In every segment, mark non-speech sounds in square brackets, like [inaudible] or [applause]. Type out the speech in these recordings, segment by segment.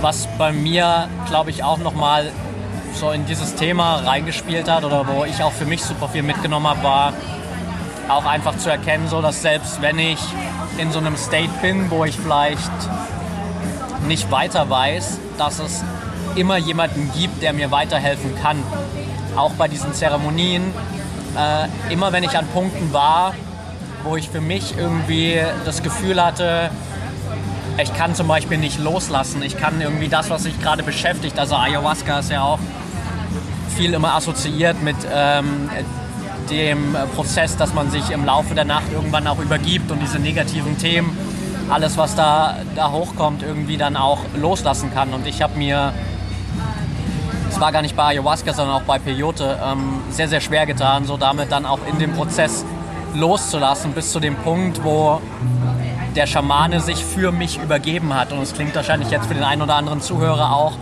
was bei mir, glaube ich, auch nochmal so in dieses Thema reingespielt hat oder wo ich auch für mich super viel mitgenommen habe, war auch einfach zu erkennen, so dass selbst wenn ich in so einem State bin, wo ich vielleicht nicht weiter weiß, dass es immer jemanden gibt, der mir weiterhelfen kann. Auch bei diesen Zeremonien, äh, immer wenn ich an Punkten war, wo ich für mich irgendwie das Gefühl hatte, ich kann zum Beispiel nicht loslassen. Ich kann irgendwie das, was sich gerade beschäftigt, also Ayahuasca ist ja auch viel immer assoziiert mit ähm, dem Prozess, dass man sich im Laufe der Nacht irgendwann auch übergibt und diese negativen Themen, alles was da, da hochkommt, irgendwie dann auch loslassen kann. Und ich habe mir, es war gar nicht bei Ayahuasca, sondern auch bei Peyote, ähm, sehr, sehr schwer getan, so damit dann auch in dem Prozess loszulassen, bis zu dem Punkt, wo der Schamane sich für mich übergeben hat. Und es klingt wahrscheinlich jetzt für den einen oder anderen Zuhörer auch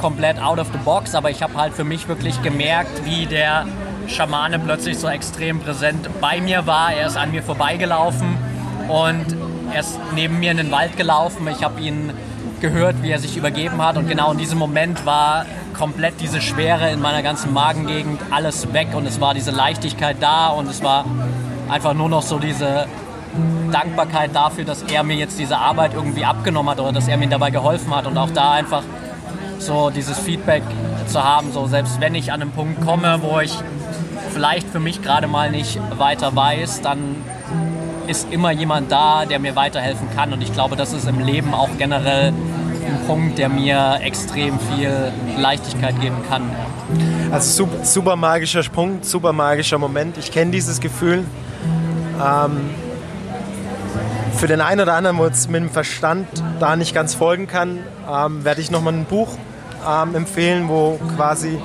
komplett out of the box, aber ich habe halt für mich wirklich gemerkt, wie der Schamane plötzlich so extrem präsent bei mir war. Er ist an mir vorbeigelaufen und er ist neben mir in den Wald gelaufen. Ich habe ihn gehört, wie er sich übergeben hat und genau in diesem Moment war komplett diese Schwere in meiner ganzen Magengegend alles weg und es war diese Leichtigkeit da und es war einfach nur noch so diese Dankbarkeit dafür, dass er mir jetzt diese Arbeit irgendwie abgenommen hat oder dass er mir dabei geholfen hat und auch da einfach so dieses Feedback zu haben, so selbst wenn ich an einen Punkt komme, wo ich vielleicht für mich gerade mal nicht weiter weiß, dann ist immer jemand da, der mir weiterhelfen kann und ich glaube, das ist im Leben auch generell ein Punkt, der mir extrem viel Leichtigkeit geben kann. Also super, super magischer Punkt, super magischer Moment. Ich kenne dieses Gefühl. Ähm, für den einen oder anderen, wo es mit dem Verstand da nicht ganz folgen kann, ähm, werde ich nochmal ein Buch ähm, empfehlen, wo quasi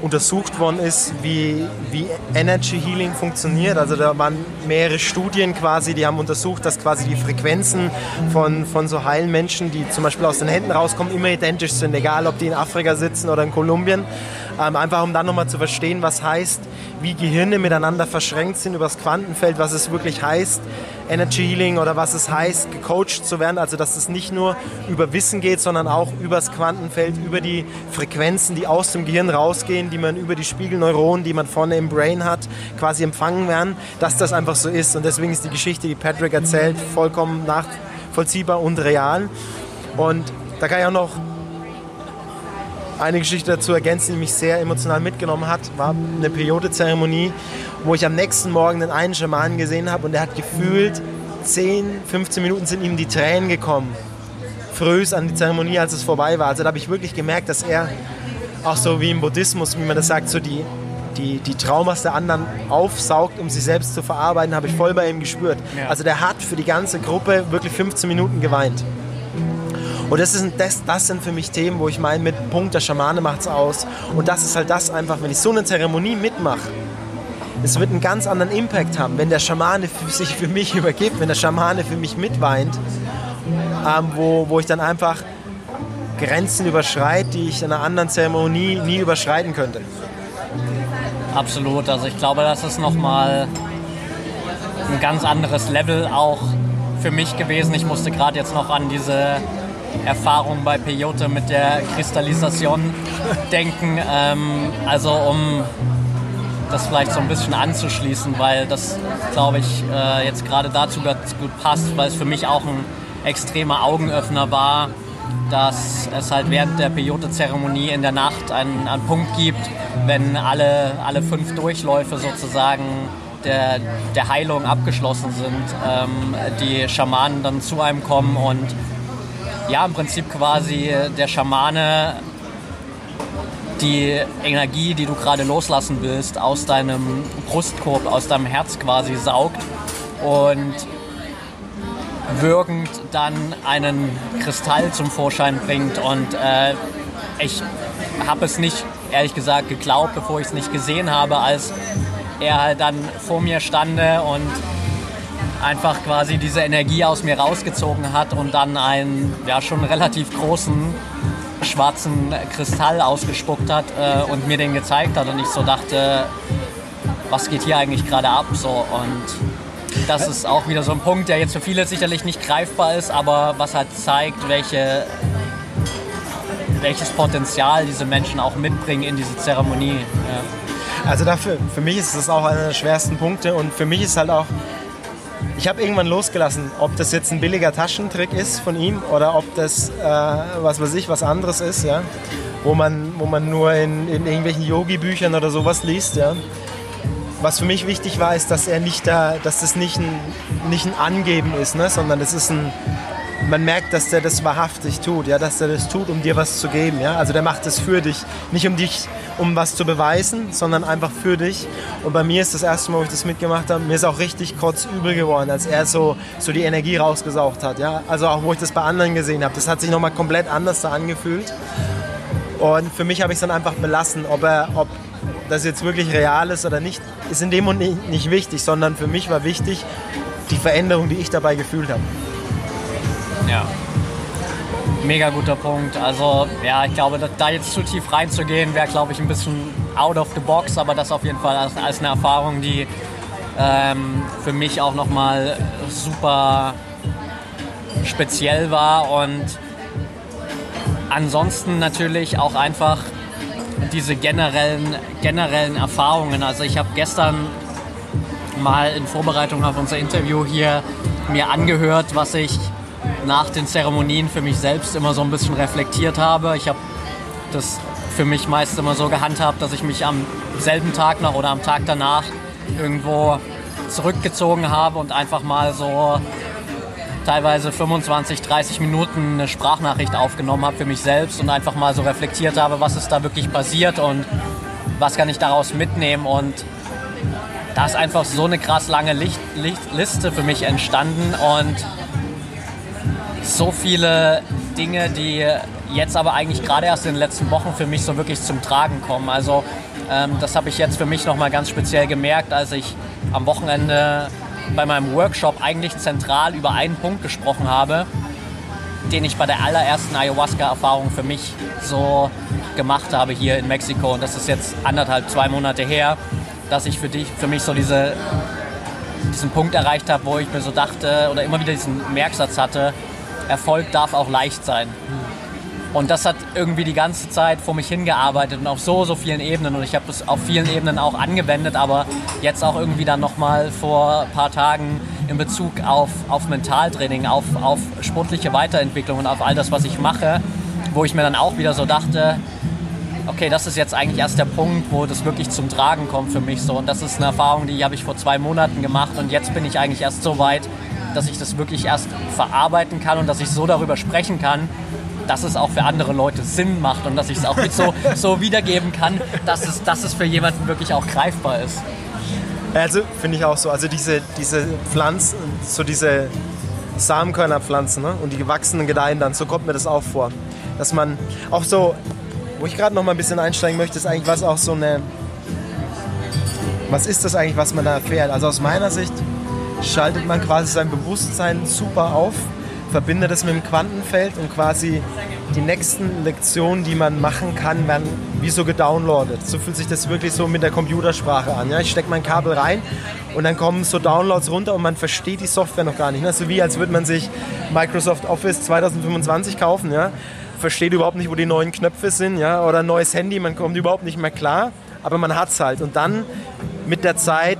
untersucht worden ist, wie, wie Energy Healing funktioniert. Also da waren mehrere Studien quasi, die haben untersucht, dass quasi die Frequenzen von, von so heilen Menschen, die zum Beispiel aus den Händen rauskommen, immer identisch sind, egal ob die in Afrika sitzen oder in Kolumbien. Ähm, einfach um dann nochmal zu verstehen, was heißt, wie Gehirne miteinander verschränkt sind über das Quantenfeld, was es wirklich heißt, Energy Healing oder was es heißt, gecoacht zu werden. Also dass es nicht nur über Wissen geht, sondern auch über das Quantenfeld, über die Frequenzen, die aus dem Gehirn rausgehen, die man über die Spiegelneuronen, die man vorne im Brain hat, quasi empfangen werden, dass das einfach so ist. Und deswegen ist die Geschichte, die Patrick erzählt, vollkommen nachvollziehbar und real. Und da kann ich auch noch eine Geschichte dazu ergänzen, die mich sehr emotional mitgenommen hat, war eine Periodezeremonie, wo ich am nächsten Morgen den einen Schamanen gesehen habe und der hat gefühlt 10, 15 Minuten sind ihm die Tränen gekommen. Frühs an die Zeremonie, als es vorbei war. Also da habe ich wirklich gemerkt, dass er auch so wie im Buddhismus, wie man das sagt, so die, die, die Traumas der anderen aufsaugt, um sie selbst zu verarbeiten, habe ich voll bei ihm gespürt. Ja. Also der hat für die ganze Gruppe wirklich 15 Minuten geweint. Und das, ist, das, das sind für mich Themen, wo ich meine, mit Punkt, der Schamane macht es aus. Und das ist halt das einfach, wenn ich so eine Zeremonie mitmache, es wird einen ganz anderen Impact haben, wenn der Schamane sich für mich [laughs] übergibt, wenn der Schamane für mich mitweint, ähm, wo, wo ich dann einfach Grenzen überschreite, die ich in einer anderen Zeremonie nie überschreiten könnte. Absolut, also ich glaube, das ist nochmal ein ganz anderes Level auch für mich gewesen. Ich musste gerade jetzt noch an diese Erfahrung bei Peyote mit der Kristallisation denken. Ähm, also um das vielleicht so ein bisschen anzuschließen, weil das, glaube ich, äh, jetzt gerade dazu ganz gut passt, weil es für mich auch ein extremer Augenöffner war, dass es halt während der Peyote-Zeremonie in der Nacht einen, einen Punkt gibt, wenn alle, alle fünf Durchläufe sozusagen der, der Heilung abgeschlossen sind, ähm, die Schamanen dann zu einem kommen und ja, im Prinzip quasi der Schamane die Energie, die du gerade loslassen willst, aus deinem Brustkorb, aus deinem Herz quasi saugt und wirkend dann einen Kristall zum Vorschein bringt. Und äh, ich habe es nicht, ehrlich gesagt, geglaubt, bevor ich es nicht gesehen habe, als er halt dann vor mir stande und einfach quasi diese Energie aus mir rausgezogen hat und dann einen ja schon relativ großen schwarzen Kristall ausgespuckt hat äh, und mir den gezeigt hat und ich so dachte, was geht hier eigentlich gerade ab so und das ist auch wieder so ein Punkt, der jetzt für viele sicherlich nicht greifbar ist, aber was halt zeigt, welche welches Potenzial diese Menschen auch mitbringen in diese Zeremonie. Ja. Also dafür, für mich ist das auch einer der schwersten Punkte und für mich ist halt auch, ich habe irgendwann losgelassen, ob das jetzt ein billiger Taschentrick ist von ihm oder ob das, äh, was weiß ich, was anderes ist, ja, wo man, wo man nur in, in irgendwelchen Yogi-Büchern oder sowas liest, ja. Was für mich wichtig war, ist, dass er nicht da, dass das nicht ein, nicht ein Angeben ist, ne, sondern das ist ein, man merkt, dass der das wahrhaftig tut, ja, dass er das tut, um dir was zu geben. Ja? Also der macht das für dich, nicht um dich, um was zu beweisen, sondern einfach für dich. Und bei mir ist das erste Mal, wo ich das mitgemacht habe, mir ist auch richtig kotzübel geworden, als er so, so die Energie rausgesaugt hat. Ja? Also auch, wo ich das bei anderen gesehen habe, das hat sich nochmal komplett anders da angefühlt. Und für mich habe ich es dann einfach belassen, ob, er, ob das jetzt wirklich real ist oder nicht, ist in dem Moment nicht wichtig, sondern für mich war wichtig die Veränderung, die ich dabei gefühlt habe. Ja. Mega guter Punkt. Also ja, ich glaube, da jetzt zu tief reinzugehen, wäre, glaube ich, ein bisschen out of the box, aber das auf jeden Fall als, als eine Erfahrung, die ähm, für mich auch nochmal super speziell war und ansonsten natürlich auch einfach diese generellen, generellen Erfahrungen. Also ich habe gestern mal in Vorbereitung auf unser Interview hier mir angehört, was ich nach den Zeremonien für mich selbst immer so ein bisschen reflektiert habe. Ich habe das für mich meist immer so gehandhabt, dass ich mich am selben Tag noch oder am Tag danach irgendwo zurückgezogen habe und einfach mal so teilweise 25, 30 Minuten eine Sprachnachricht aufgenommen habe für mich selbst und einfach mal so reflektiert habe, was ist da wirklich passiert und was kann ich daraus mitnehmen. Und da ist einfach so eine krass lange Licht, Licht, Liste für mich entstanden und so viele Dinge, die jetzt aber eigentlich gerade erst in den letzten Wochen für mich so wirklich zum Tragen kommen. Also ähm, das habe ich jetzt für mich nochmal ganz speziell gemerkt, als ich am Wochenende bei meinem Workshop eigentlich zentral über einen Punkt gesprochen habe, den ich bei der allerersten Ayahuasca-Erfahrung für mich so gemacht habe hier in Mexiko. Und das ist jetzt anderthalb, zwei Monate her, dass ich für, dich, für mich so diese, diesen Punkt erreicht habe, wo ich mir so dachte oder immer wieder diesen Merksatz hatte, Erfolg darf auch leicht sein. Und das hat irgendwie die ganze Zeit vor mich hingearbeitet und auf so, so vielen Ebenen. Und ich habe es auf vielen Ebenen auch angewendet, aber jetzt auch irgendwie dann nochmal vor ein paar Tagen in Bezug auf, auf Mentaltraining, auf, auf sportliche Weiterentwicklung und auf all das, was ich mache, wo ich mir dann auch wieder so dachte, okay, das ist jetzt eigentlich erst der Punkt, wo das wirklich zum Tragen kommt für mich so. Und das ist eine Erfahrung, die habe ich vor zwei Monaten gemacht und jetzt bin ich eigentlich erst so weit, dass ich das wirklich erst verarbeiten kann und dass ich so darüber sprechen kann, dass es auch für andere Leute Sinn macht und dass ich es auch so, [laughs] so wiedergeben kann, dass es, dass es für jemanden wirklich auch greifbar ist. Also finde ich auch so. Also diese, diese Pflanzen, so diese Samenkörnerpflanzen ne? und die gewachsenen gedeihen dann, so kommt mir das auch vor. Dass man auch so, wo ich gerade noch mal ein bisschen einsteigen möchte, ist eigentlich was auch so eine, was ist das eigentlich, was man da erfährt? Also aus meiner Sicht schaltet man quasi sein Bewusstsein super auf, verbindet es mit dem Quantenfeld und quasi die nächsten Lektionen, die man machen kann, werden wie so gedownloadet. So fühlt sich das wirklich so mit der Computersprache an. Ja? Ich stecke mein Kabel rein und dann kommen so Downloads runter und man versteht die Software noch gar nicht. Ne? So wie als würde man sich Microsoft Office 2025 kaufen. Ja? Versteht überhaupt nicht, wo die neuen Knöpfe sind. Ja? Oder ein neues Handy, man kommt überhaupt nicht mehr klar. Aber man hat es halt. Und dann mit der Zeit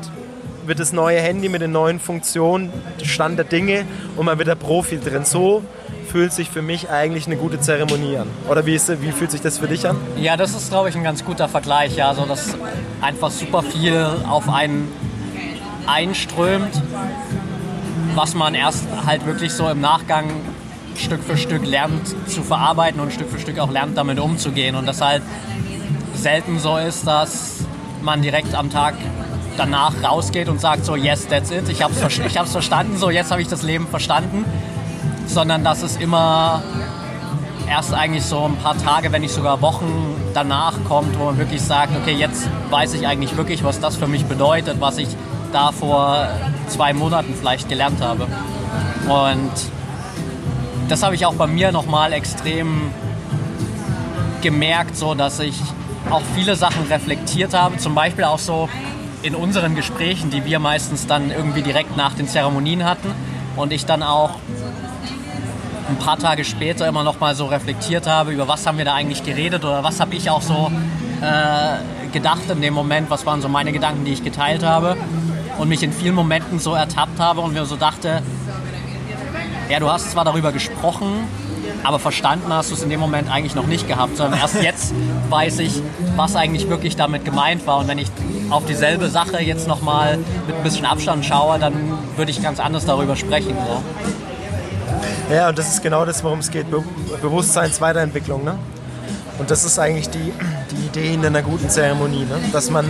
wird das neue Handy mit den neuen Funktionen Stand der Dinge und man wird der Profi drin. So fühlt sich für mich eigentlich eine gute Zeremonie an. Oder wie, ist, wie fühlt sich das für dich an? Ja, das ist, glaube ich, ein ganz guter Vergleich. Ja, also, dass einfach super viel auf einen einströmt, was man erst halt wirklich so im Nachgang Stück für Stück lernt zu verarbeiten und Stück für Stück auch lernt, damit umzugehen. Und das halt selten so ist, dass man direkt am Tag danach rausgeht und sagt so, yes, that's it, ich habe es ich hab's verstanden, so jetzt habe ich das Leben verstanden, sondern dass es immer erst eigentlich so ein paar Tage, wenn nicht sogar Wochen danach kommt, wo man wirklich sagt, okay, jetzt weiß ich eigentlich wirklich, was das für mich bedeutet, was ich da vor zwei Monaten vielleicht gelernt habe. Und das habe ich auch bei mir nochmal extrem gemerkt, so dass ich auch viele Sachen reflektiert habe. Zum Beispiel auch so, in unseren Gesprächen, die wir meistens dann irgendwie direkt nach den Zeremonien hatten und ich dann auch ein paar Tage später immer noch mal so reflektiert habe, über was haben wir da eigentlich geredet oder was habe ich auch so äh, gedacht in dem Moment, was waren so meine Gedanken, die ich geteilt habe und mich in vielen Momenten so ertappt habe und mir so dachte, ja, du hast zwar darüber gesprochen, aber verstanden hast du es in dem Moment eigentlich noch nicht gehabt, sondern erst [laughs] jetzt weiß ich, was eigentlich wirklich damit gemeint war. Und wenn ich auf dieselbe Sache jetzt nochmal mit ein bisschen Abstand schaue, dann würde ich ganz anders darüber sprechen. So. Ja, und das ist genau das, worum es geht. Be Bewusstseinsweiterentwicklung. Ne? Und das ist eigentlich die, die Idee in einer guten Zeremonie, ne? dass man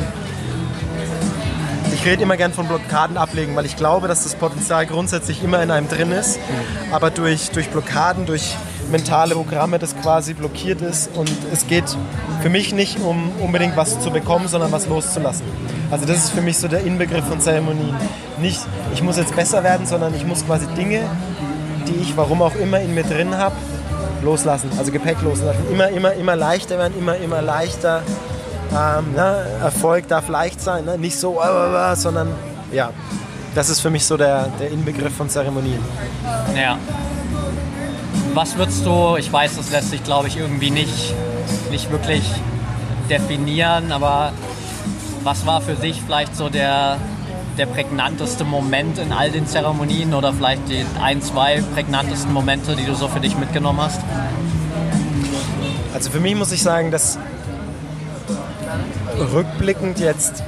ich rede immer gern von Blockaden ablegen, weil ich glaube, dass das Potenzial grundsätzlich immer in einem drin ist. Aber durch, durch Blockaden, durch mentale Programme, das quasi blockiert ist. Und es geht für mich nicht um unbedingt was zu bekommen, sondern was loszulassen. Also das ist für mich so der Inbegriff von Zeremonien. Nicht, ich muss jetzt besser werden, sondern ich muss quasi Dinge, die ich warum auch immer in mir drin habe, loslassen. Also Gepäck loslassen. Immer, immer, immer leichter werden, immer, immer leichter ähm, ne? Erfolg darf leicht sein, ne? nicht so, äh, äh, sondern ja, das ist für mich so der, der Inbegriff von Zeremonien. Ja. Was würdest du, ich weiß, das lässt sich glaube ich irgendwie nicht, nicht wirklich definieren, aber was war für dich vielleicht so der, der prägnanteste Moment in all den Zeremonien oder vielleicht die ein, zwei prägnantesten Momente, die du so für dich mitgenommen hast? Also für mich muss ich sagen, dass rückblickend jetzt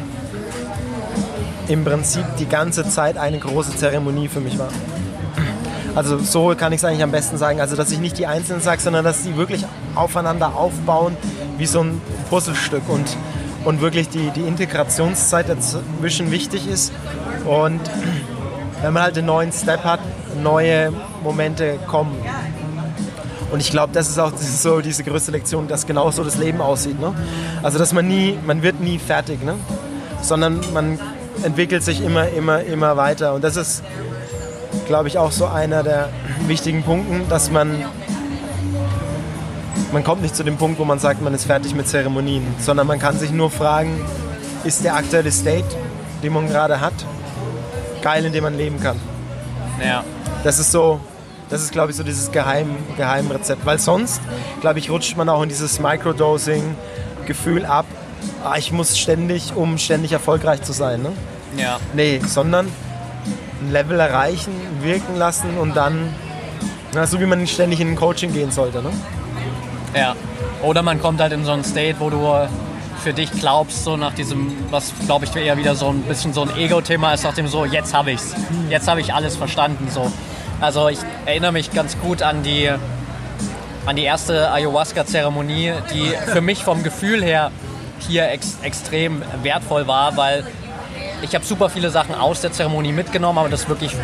im Prinzip die ganze Zeit eine große Zeremonie für mich war. Also so kann ich es eigentlich am besten sagen. Also dass ich nicht die Einzelnen sage, sondern dass sie wirklich aufeinander aufbauen wie so ein Puzzlestück und, und wirklich die, die Integrationszeit dazwischen wichtig ist. Und [clears throat] wenn man halt einen neuen Step hat, neue Momente kommen. Und ich glaube, das ist auch [laughs] so diese größte Lektion, dass genau so das Leben aussieht. Ne? Also dass man nie, man wird nie fertig, ne? sondern man entwickelt sich immer, immer, immer weiter. Und das ist, glaube ich, auch so einer der wichtigen Punkte, dass man man kommt nicht zu dem Punkt, wo man sagt, man ist fertig mit Zeremonien, sondern man kann sich nur fragen, ist der aktuelle State, den man gerade hat, geil, in dem man leben kann. Ja. Das ist so, das ist, glaube ich, so dieses Geheim, Geheimrezept. Weil sonst, glaube ich, rutscht man auch in dieses Microdosing-Gefühl ab. Ah, ich muss ständig, um ständig erfolgreich zu sein. Ne? Ja. Nee, sondern ein Level erreichen, wirken lassen und dann, na, so wie man ständig in ein Coaching gehen sollte. Ne? Ja. Oder man kommt halt in so einen State, wo du für dich glaubst, so nach diesem, was glaube ich eher wieder so ein bisschen so ein Ego-Thema ist, nach dem so, jetzt habe ich's, jetzt habe ich alles verstanden, so. Also ich erinnere mich ganz gut an die, an die erste Ayahuasca-Zeremonie, die für mich vom Gefühl her hier ex extrem wertvoll war, weil ich habe super viele Sachen aus der Zeremonie mitgenommen, aber das wirklich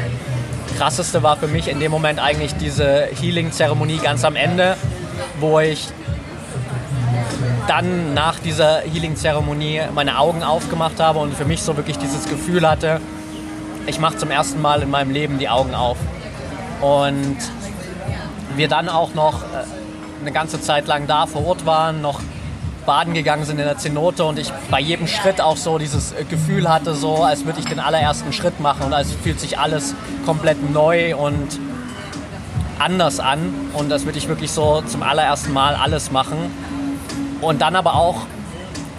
krasseste war für mich in dem Moment eigentlich diese Healing-Zeremonie ganz am Ende, wo ich dann nach dieser Healing-Zeremonie meine Augen aufgemacht habe und für mich so wirklich dieses Gefühl hatte, ich mache zum ersten Mal in meinem Leben die Augen auf. Und wir dann auch noch äh, eine ganze Zeit lang da vor Ort waren, noch baden gegangen sind in der Zenote und ich bei jedem Schritt auch so dieses Gefühl hatte, so als würde ich den allerersten Schritt machen und als fühlt sich alles komplett neu und anders an und das würde ich wirklich so zum allerersten Mal alles machen. Und dann aber auch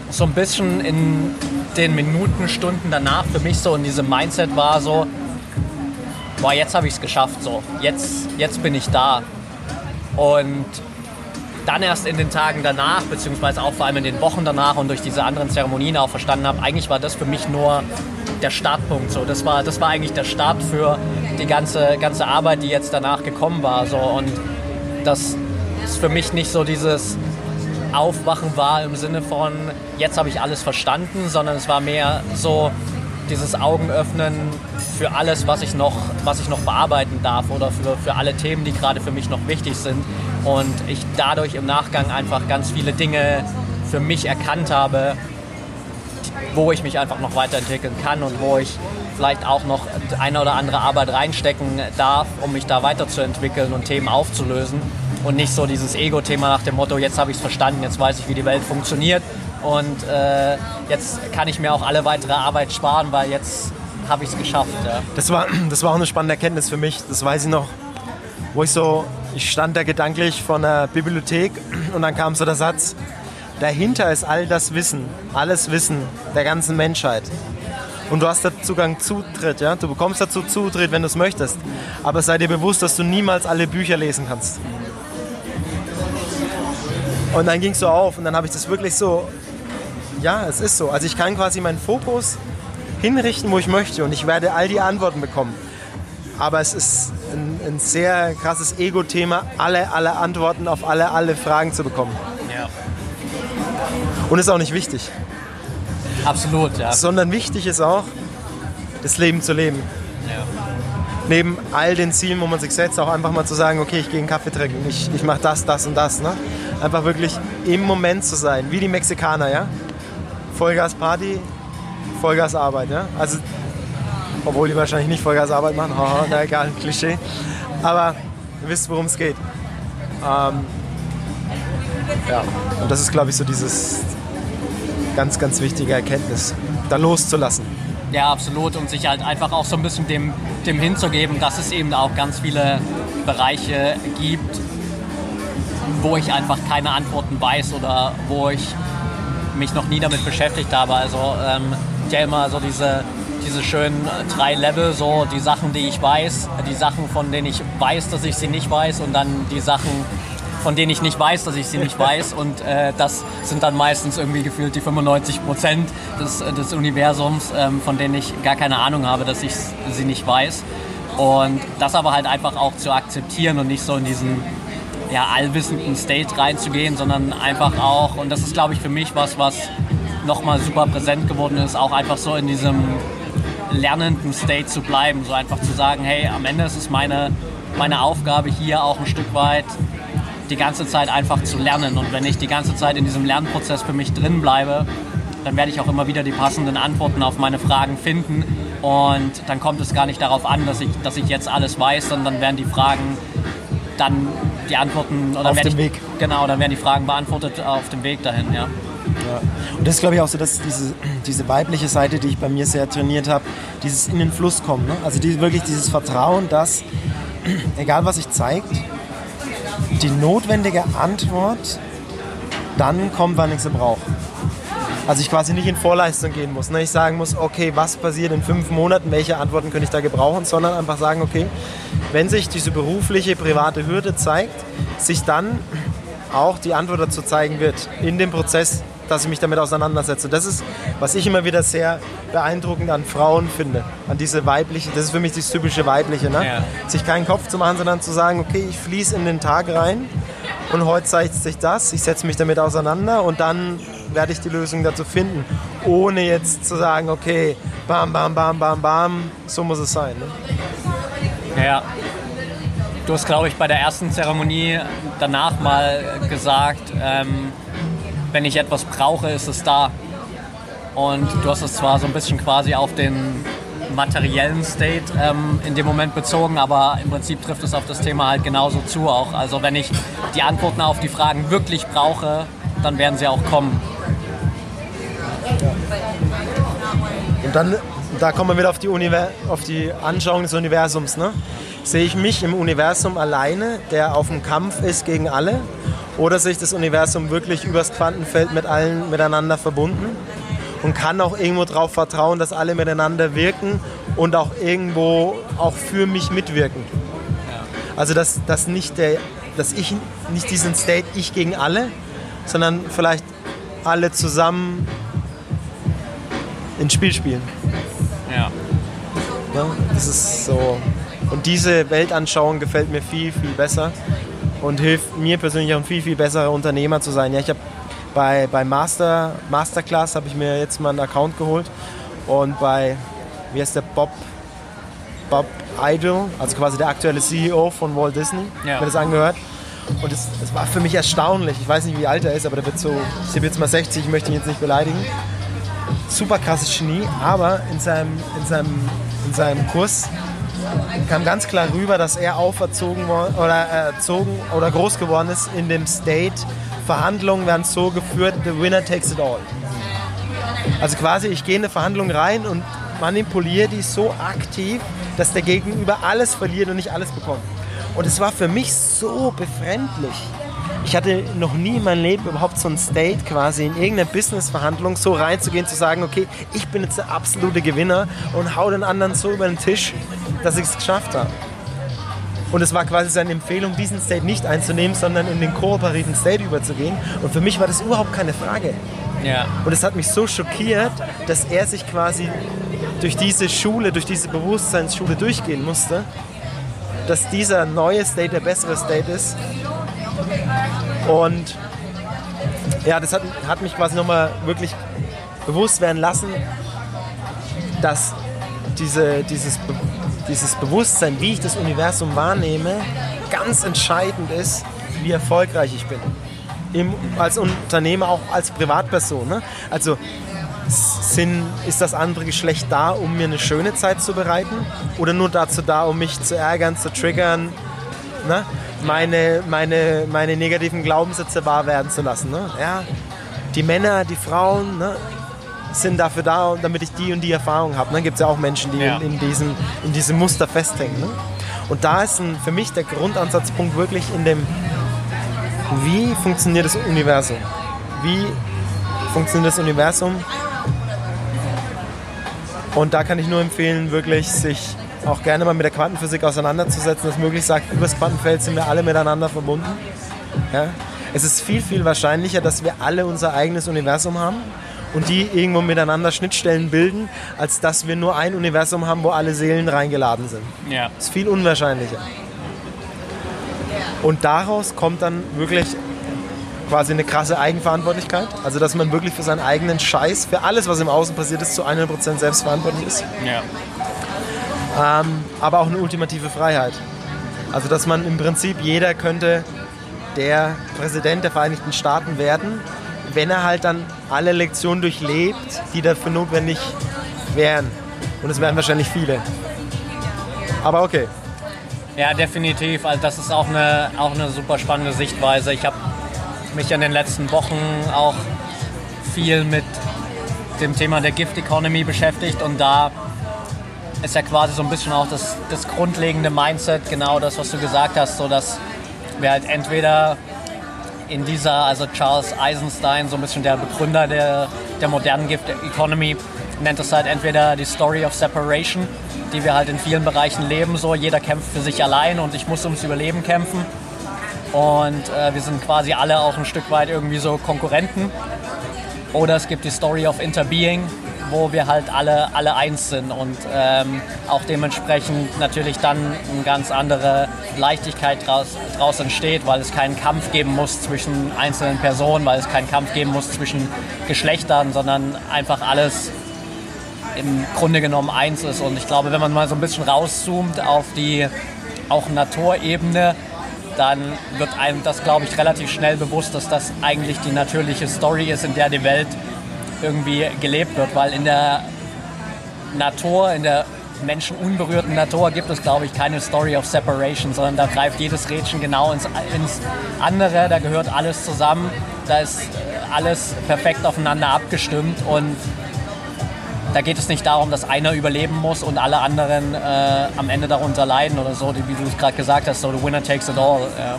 so ein bisschen in den Minuten, Stunden danach für mich so in diesem Mindset war so, boah, jetzt habe ich es geschafft, so, jetzt, jetzt bin ich da. Und dann erst in den Tagen danach, beziehungsweise auch vor allem in den Wochen danach und durch diese anderen Zeremonien auch verstanden habe, eigentlich war das für mich nur der Startpunkt. So. Das, war, das war eigentlich der Start für die ganze, ganze Arbeit, die jetzt danach gekommen war. So. Und das ist für mich nicht so dieses Aufwachen war im Sinne von, jetzt habe ich alles verstanden, sondern es war mehr so, dieses Augenöffnen für alles, was ich noch, was ich noch bearbeiten darf oder für, für alle Themen, die gerade für mich noch wichtig sind. Und ich dadurch im Nachgang einfach ganz viele Dinge für mich erkannt habe, wo ich mich einfach noch weiterentwickeln kann und wo ich vielleicht auch noch eine oder andere Arbeit reinstecken darf, um mich da weiterzuentwickeln und Themen aufzulösen. Und nicht so dieses Ego-Thema nach dem Motto, jetzt habe ich es verstanden, jetzt weiß ich, wie die Welt funktioniert und äh, jetzt kann ich mir auch alle weitere Arbeit sparen, weil jetzt habe ich es geschafft. Ja. Das, war, [clears throat] das war auch eine spannende Erkenntnis für mich. Das weiß ich noch, wo ich so ich stand da gedanklich vor einer Bibliothek und dann kam so der Satz, dahinter ist all das Wissen, alles Wissen der ganzen Menschheit. Und du hast da Zugang Zutritt, ja? Du bekommst dazu Zutritt, wenn du es möchtest. Aber sei dir bewusst, dass du niemals alle Bücher lesen kannst. Und dann ging es so auf und dann habe ich das wirklich so, ja, es ist so. Also ich kann quasi meinen Fokus hinrichten, wo ich möchte und ich werde all die Antworten bekommen. Aber es ist ein, ein sehr krasses Ego-Thema, alle, alle Antworten auf alle, alle Fragen zu bekommen. Ja. Und ist auch nicht wichtig. Absolut, ja. Sondern wichtig ist auch, das Leben zu leben. ja. Neben all den Zielen, wo man sich setzt, auch einfach mal zu sagen, okay, ich gehe einen Kaffee trinken, ich, ich mache das, das und das. Ne? Einfach wirklich im Moment zu sein, wie die Mexikaner, ja. Vollgas Party, Vollgas Arbeit, ja. Also, obwohl die wahrscheinlich nicht Vollgas Arbeit machen, haha, [laughs] na egal, Klischee. Aber ihr wisst, worum es geht. Ähm, ja, und das ist, glaube ich, so dieses ganz, ganz wichtige Erkenntnis, da loszulassen. Ja, absolut. Und sich halt einfach auch so ein bisschen dem, dem hinzugeben, dass es eben auch ganz viele Bereiche gibt, wo ich einfach keine Antworten weiß oder wo ich mich noch nie damit beschäftigt habe. Also ähm, ja immer so diese, diese schönen drei Level, so die Sachen, die ich weiß, die Sachen, von denen ich weiß, dass ich sie nicht weiß und dann die Sachen, von denen ich nicht weiß, dass ich sie nicht weiß. [laughs] Und äh, das sind dann meistens irgendwie gefühlt die 95 Prozent des, des Universums, ähm, von denen ich gar keine Ahnung habe, dass ich sie nicht weiß. Und das aber halt einfach auch zu akzeptieren und nicht so in diesen ja, allwissenden State reinzugehen, sondern einfach auch, und das ist glaube ich für mich was, was nochmal super präsent geworden ist, auch einfach so in diesem lernenden State zu bleiben. So einfach zu sagen, hey, am Ende ist es meine, meine Aufgabe hier auch ein Stück weit die ganze Zeit einfach zu lernen. Und wenn ich die ganze Zeit in diesem Lernprozess für mich drin bleibe, dann werde ich auch immer wieder die passenden Antworten auf meine Fragen finden. Und dann kommt es gar nicht darauf an, dass ich, dass ich jetzt alles weiß, sondern dann werden die Fragen dann die Antworten oder Auf dem Weg. Genau, dann werden die Fragen beantwortet auf dem Weg dahin, ja. Ja. Und das ist, glaube ich, auch so, dass diese, diese weibliche Seite, die ich bei mir sehr trainiert habe, dieses in den Fluss kommen. Ne? Also die, wirklich dieses Vertrauen, dass, egal was sich zeigt, die notwendige Antwort dann kommt, wann ich sie brauche. Also ich quasi nicht in Vorleistung gehen muss. Ne? Ich sagen muss, okay, was passiert in fünf Monaten, welche Antworten könnte ich da gebrauchen, sondern einfach sagen, okay, wenn sich diese berufliche, private Hürde zeigt, sich dann auch die Antwort dazu zeigen wird in dem Prozess, dass ich mich damit auseinandersetze. Das ist, was ich immer wieder sehr beeindruckend an Frauen finde, an diese weibliche, das ist für mich das typische weibliche, ne? Ja. sich keinen Kopf zu machen, sondern zu sagen, okay, ich fließe in den Tag rein und heute zeigt sich das, ich setze mich damit auseinander und dann werde ich die Lösung dazu finden, ohne jetzt zu sagen, okay, bam, bam, bam, bam, bam, so muss es sein. Ne? Ja. Du hast, glaube ich, bei der ersten Zeremonie danach mal gesagt, ähm, wenn ich etwas brauche, ist es da. Und du hast es zwar so ein bisschen quasi auf den materiellen State ähm, in dem Moment bezogen, aber im Prinzip trifft es auf das Thema halt genauso zu auch. Also wenn ich die Antworten auf die Fragen wirklich brauche, dann werden sie auch kommen. Und dann, da kommen wir wieder auf die, Univer auf die Anschauung des Universums. Ne? Sehe ich mich im Universum alleine, der auf dem Kampf ist gegen alle? Oder sehe ich das Universum wirklich übers Quantenfeld mit allen miteinander verbunden? Und kann auch irgendwo darauf vertrauen, dass alle miteinander wirken und auch irgendwo auch für mich mitwirken. Also dass, dass, nicht der, dass ich nicht diesen State ich gegen alle, sondern vielleicht alle zusammen ins Spiel spielen. Ja. Ne? Das ist so. Und diese Weltanschauung gefällt mir viel, viel besser und hilft mir persönlich auch ein viel, viel besserer Unternehmer zu sein. Ja, ich habe bei, bei Master, Masterclass habe ich mir jetzt mal einen Account geholt und bei, wie heißt der, Bob, Bob Idol, also quasi der aktuelle CEO von Walt Disney, Ja. mir das angehört. Und es, es war für mich erstaunlich. Ich weiß nicht, wie alt er ist, aber der wird so, ich bin jetzt mal 60, ich möchte ihn jetzt nicht beleidigen. Super krasses Genie, aber in seinem, in seinem, in seinem Kurs kam ganz klar rüber, dass er auferzogen oder erzogen oder groß geworden ist in dem State. Verhandlungen werden so geführt, the winner takes it all. Also quasi, ich gehe in eine Verhandlung rein und manipuliere die so aktiv, dass der Gegenüber alles verliert und nicht alles bekommt. Und es war für mich so befremdlich. Ich hatte noch nie in meinem Leben überhaupt so ein State quasi in irgendeine Business-Verhandlung so reinzugehen, zu sagen, okay, ich bin jetzt der absolute Gewinner und hau den anderen so über den Tisch, dass ich es geschafft habe. Und es war quasi seine Empfehlung, diesen State nicht einzunehmen, sondern in den kooperativen State überzugehen. Und für mich war das überhaupt keine Frage. Ja. Und es hat mich so schockiert, dass er sich quasi durch diese Schule, durch diese Bewusstseinsschule durchgehen musste, dass dieser neue State der bessere State ist. Und ja, das hat, hat mich quasi nochmal wirklich bewusst werden lassen, dass diese, dieses, dieses Bewusstsein, wie ich das Universum wahrnehme, ganz entscheidend ist, wie erfolgreich ich bin. Im, als Unternehmer, auch als Privatperson. Ne? Also sind, ist das andere Geschlecht da, um mir eine schöne Zeit zu bereiten? Oder nur dazu da, um mich zu ärgern, zu triggern, ne? meine, meine, meine negativen Glaubenssätze wahr werden zu lassen? Ne? Ja? Die Männer, die Frauen ne? sind dafür da, damit ich die und die Erfahrung habe. Ne? Gibt es ja auch Menschen, die Ja. in, in, diesem, in diesem Muster festhängen. Ne? Und da ist ein, für mich der Grundansatzpunkt wirklich in dem, wie funktioniert das Universum? Wie funktioniert das Universum? Und da kann ich nur empfehlen, wirklich sich auch gerne mal mit der Quantenphysik auseinanderzusetzen, dass möglich sagt, über das Quantenfeld sind wir alle miteinander verbunden. Ja? Es ist viel, viel wahrscheinlicher, dass wir alle unser eigenes Universum haben und die irgendwo miteinander Schnittstellen bilden, als dass wir nur ein Universum haben, wo alle Seelen reingeladen sind. Ja. Das ist viel unwahrscheinlicher. Und daraus kommt dann wirklich quasi eine krasse Eigenverantwortlichkeit. Also, dass man wirklich für seinen eigenen Scheiß, für alles, was im Außen passiert ist, zu 100% selbstverantwortlich ist. Ja. Ähm, aber auch eine ultimative Freiheit. Also, dass man im Prinzip, jeder könnte der Präsident der Vereinigten Staaten werden, wenn er halt dann alle Lektionen durchlebt, die dafür notwendig wären. Und es wären wahrscheinlich viele. Aber okay. Ja, definitiv. Also das ist auch eine, auch eine super spannende Sichtweise. Ich habe mich in den letzten Wochen auch viel mit dem Thema der Gift Economy beschäftigt und da ist ja quasi so ein bisschen auch das, das grundlegende Mindset, genau das, was du gesagt hast, so dass wir halt entweder in dieser, also Charles Eisenstein, so ein bisschen der Begründer der, der modernen Gift Economy, nennt es halt entweder die Story of Separation, die wir halt in vielen Bereichen leben, so jeder kämpft für sich allein und ich muss ums Überleben kämpfen. Und äh, wir sind quasi alle auch ein Stück weit irgendwie so Konkurrenten. Oder es gibt die Story of Interbeing, wo wir halt alle, alle eins sind und ähm, auch dementsprechend natürlich dann eine ganz andere Leichtigkeit draus, draus entsteht, weil es keinen Kampf geben muss zwischen einzelnen Personen, weil es keinen Kampf geben muss zwischen Geschlechtern, sondern einfach alles im Grunde genommen eins ist. Und ich glaube, wenn man mal so ein bisschen rauszoomt auf die auch Naturebene, dann wird einem das, glaube ich, relativ schnell bewusst, dass das eigentlich die natürliche Story ist, in der die Welt irgendwie gelebt wird. Weil in der Natur, in der menschenunberührten Natur gibt es, glaube ich, keine Story of Separation, sondern da greift jedes Rädchen genau ins, ins andere, da gehört alles zusammen, da ist alles perfekt aufeinander abgestimmt und da geht es nicht darum, dass einer überleben muss und alle anderen äh, am Ende darunter leiden oder so, wie du es gerade gesagt hast, so the winner takes it all. Ja.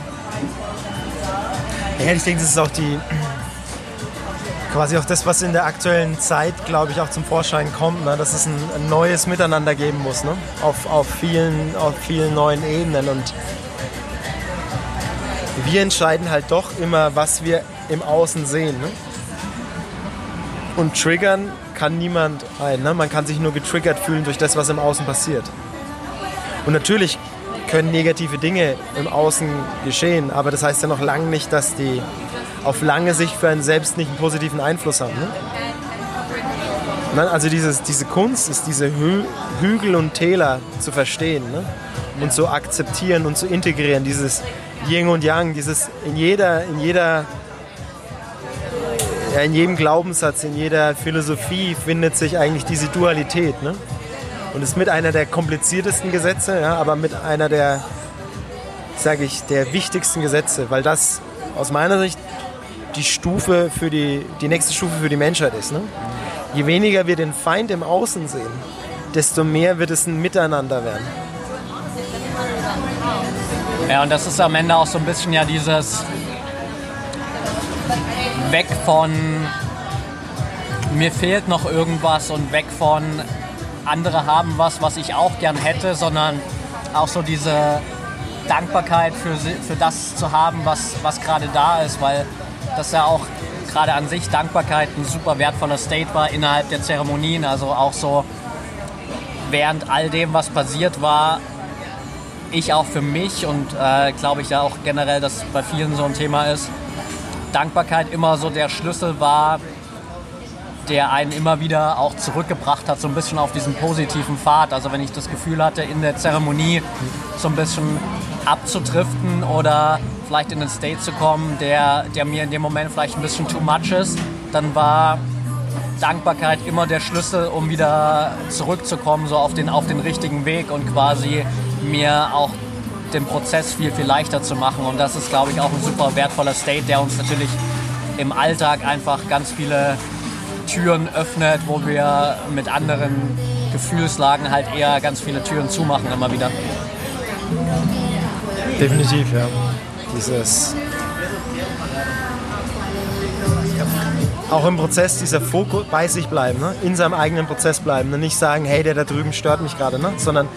Ja, ich denke, das ist auch die quasi auch das, was in der aktuellen Zeit, glaube ich, auch zum Vorschein kommt, ne? dass es ein, ein neues Miteinander geben muss, ne? auf, auf, vielen, auf vielen neuen Ebenen. Und wir entscheiden halt doch immer, was wir im Außen sehen. Ne? Und triggern kann niemand ein. Ne? Man kann sich nur getriggert fühlen durch das, was im Außen passiert. Und natürlich können negative Dinge im Außen geschehen, aber das heißt ja noch lange nicht, dass die auf lange Sicht für einen selbst nicht einen positiven Einfluss haben. Ne? Also dieses, diese Kunst ist, diese Hü Hügel und Täler zu verstehen ne? und zu akzeptieren und zu integrieren, dieses Yin und Yang, dieses in jeder, in jeder in jedem Glaubenssatz, in jeder Philosophie findet sich eigentlich diese Dualität. Ne? Und ist mit einer der kompliziertesten Gesetze, ja, aber mit einer der, sage ich, der wichtigsten Gesetze, weil das aus meiner Sicht die Stufe für die, die nächste Stufe für die Menschheit ist. Ne? Je weniger wir den Feind im Außen sehen, desto mehr wird es ein Miteinander werden. Ja, und das ist am Ende auch so ein bisschen ja dieses weg von mir fehlt noch irgendwas und weg von andere haben was, was ich auch gern hätte, sondern auch so diese Dankbarkeit für, für das zu haben, was, was gerade da ist, weil das ja auch gerade an sich Dankbarkeit ein super wertvoller State war innerhalb der Zeremonien. Also auch so während all dem, was passiert war, ich auch für mich und äh, glaube ich ja auch generell, dass bei vielen so ein Thema ist, Dankbarkeit immer so der Schlüssel war, der einen immer wieder auch zurückgebracht hat, so ein bisschen auf diesen positiven Pfad. Also wenn ich das Gefühl hatte, in der Zeremonie so ein bisschen abzudriften oder vielleicht in einen State zu kommen, der, der mir in dem Moment vielleicht ein bisschen too much ist, dann war Dankbarkeit immer der Schlüssel, um wieder zurückzukommen, so auf den, auf den richtigen Weg und quasi mir auch den Prozess viel, viel leichter zu machen. Und das ist, glaube ich, auch ein super wertvoller State, der uns natürlich im Alltag einfach ganz viele Türen öffnet, wo wir mit anderen Gefühlslagen halt eher ganz viele Türen zumachen immer wieder. Definitiv, ja. Dieses auch im Prozess dieser Fokus bei sich bleiben, ne? in seinem eigenen Prozess bleiben. Ne? Nicht sagen, hey, der da drüben stört mich gerade, ne? sondern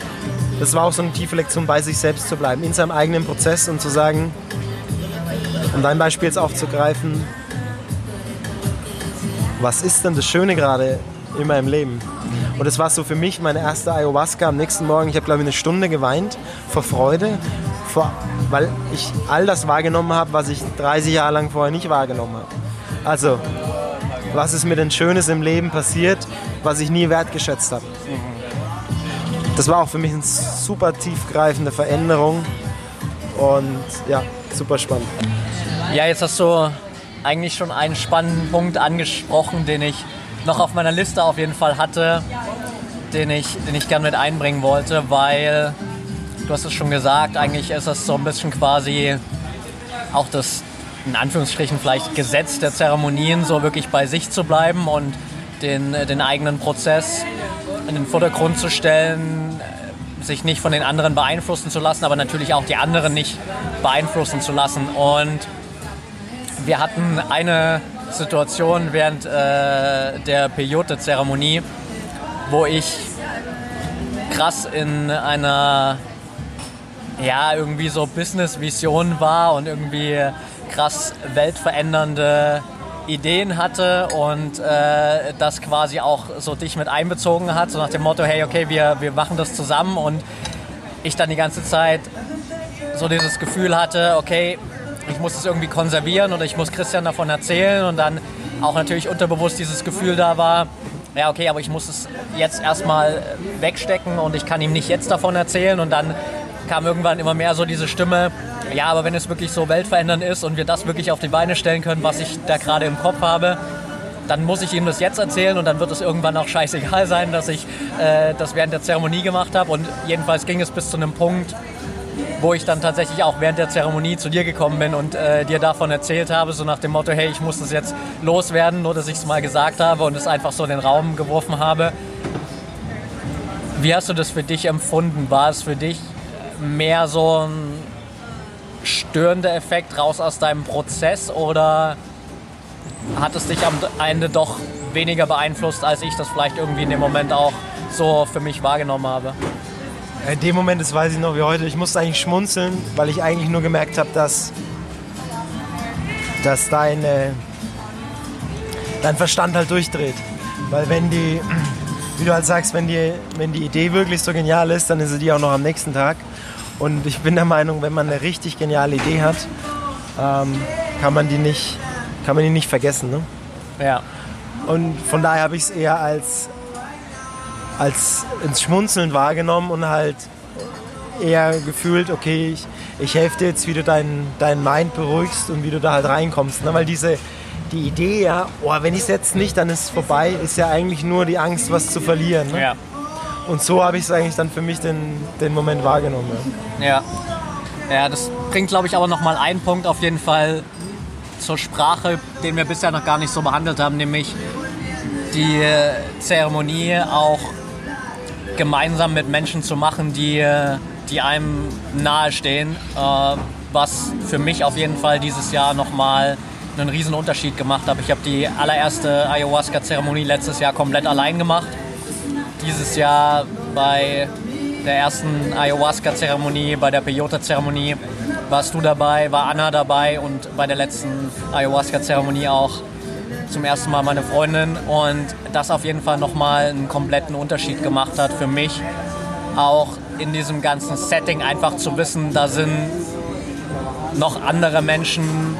das war auch so eine tiefe Lektion, bei sich selbst zu bleiben, in seinem eigenen Prozess und zu sagen, um dein Beispiel jetzt aufzugreifen, was ist denn das Schöne gerade in meinem Leben? Und das war so für mich meine erste Ayahuasca am nächsten Morgen. Ich habe, glaube ich, eine Stunde geweint vor Freude, vor, weil ich all das wahrgenommen habe, was ich 30 Jahre lang vorher nicht wahrgenommen habe. Also, was ist mir denn Schönes im Leben passiert, was ich nie wertgeschätzt habe. Das war auch für mich eine super tiefgreifende Veränderung und ja, super spannend. Ja, jetzt hast du eigentlich schon einen spannenden Punkt angesprochen, den ich noch auf meiner Liste auf jeden Fall hatte, den ich, den ich gerne mit einbringen wollte, weil du hast es schon gesagt, eigentlich ist das so ein bisschen quasi auch das, in Anführungsstrichen vielleicht Gesetz der Zeremonien, so wirklich bei sich zu bleiben und den, den eigenen Prozess in den Vordergrund zu stellen, sich nicht von den anderen beeinflussen zu lassen, aber natürlich auch die anderen nicht beeinflussen zu lassen. Und wir hatten eine Situation während äh, der Peyote-Zeremonie, wo ich krass in einer ja, irgendwie so Business-Vision war und irgendwie krass weltverändernde Ideen hatte und äh, das quasi auch so dich mit einbezogen hat, so nach dem Motto, hey, okay, wir, wir machen das zusammen und ich dann die ganze Zeit so dieses Gefühl hatte, okay, ich muss es irgendwie konservieren oder ich muss Christian davon erzählen und dann auch natürlich unterbewusst dieses Gefühl da war, ja okay, aber ich muss es jetzt erstmal wegstecken und ich kann ihm nicht jetzt davon erzählen und dann kam irgendwann immer mehr so diese Stimme, ja, aber wenn es wirklich so weltverändernd ist und wir das wirklich auf die Beine stellen können, was ich da gerade im Kopf habe, dann muss ich ihm das jetzt erzählen und dann wird es irgendwann auch scheißegal sein, dass ich äh, das während der Zeremonie gemacht habe. Und jedenfalls ging es bis zu einem Punkt, wo ich dann tatsächlich auch während der Zeremonie zu dir gekommen bin und äh, dir davon erzählt habe, so nach dem Motto, hey, ich muss das jetzt loswerden, nur dass ich es mal gesagt habe und es einfach so in den Raum geworfen habe. Wie hast du das für dich empfunden? War es für dich mehr so ein störender Effekt raus aus deinem Prozess oder hat es dich am Ende doch weniger beeinflusst, als ich das vielleicht irgendwie in dem Moment auch so für mich wahrgenommen habe? In dem Moment, das weiß ich noch wie heute, ich musste eigentlich schmunzeln, weil ich eigentlich nur gemerkt habe, dass, dass dein, dein Verstand halt durchdreht. Weil wenn die, [clears throat] wie du halt sagst, wenn die, wenn die Idee wirklich so genial ist, dann ist sie die auch noch am nächsten Tag. Und ich bin der Meinung, wenn man eine richtig geniale Idee hat, ähm, kann, man die nicht, kann man die nicht vergessen. Ne? Ja. Und von daher habe ich es eher als, als ins Schmunzeln wahrgenommen und halt eher gefühlt, okay, ich, ich helfe dir jetzt, wie du deinen dein Mind beruhigst und wie du da halt reinkommst. Ne? Weil diese, die Idee, ja, oh, wenn ich es jetzt nicht, dann ist es vorbei, ist ja eigentlich nur die Angst, was zu verlieren. Ne? Ja. Und so habe ich es eigentlich dann für mich den, den Moment wahrgenommen. Ja, ja, das bringt, glaube ich, aber nochmal einen Punkt auf jeden Fall zur Sprache, den wir bisher noch gar nicht so behandelt haben, nämlich die Zeremonie auch gemeinsam mit Menschen zu machen, die, die einem nahestehen, äh, was für mich auf jeden Fall dieses Jahr nochmal einen riesen Unterschied gemacht hat. Ich habe die allererste Ayahuasca-Zeremonie letztes Jahr komplett allein gemacht. Dieses Jahr bei der ersten Ayahuasca-Zeremonie, bei der Peyote-Zeremonie warst du dabei, war Anna dabei und bei der letzten Ayahuasca-Zeremonie auch zum ersten Mal meine Freundin und das auf jeden Fall nochmal einen kompletten Unterschied gemacht hat für mich. Auch in diesem ganzen Setting einfach zu wissen, da sind noch andere Menschen,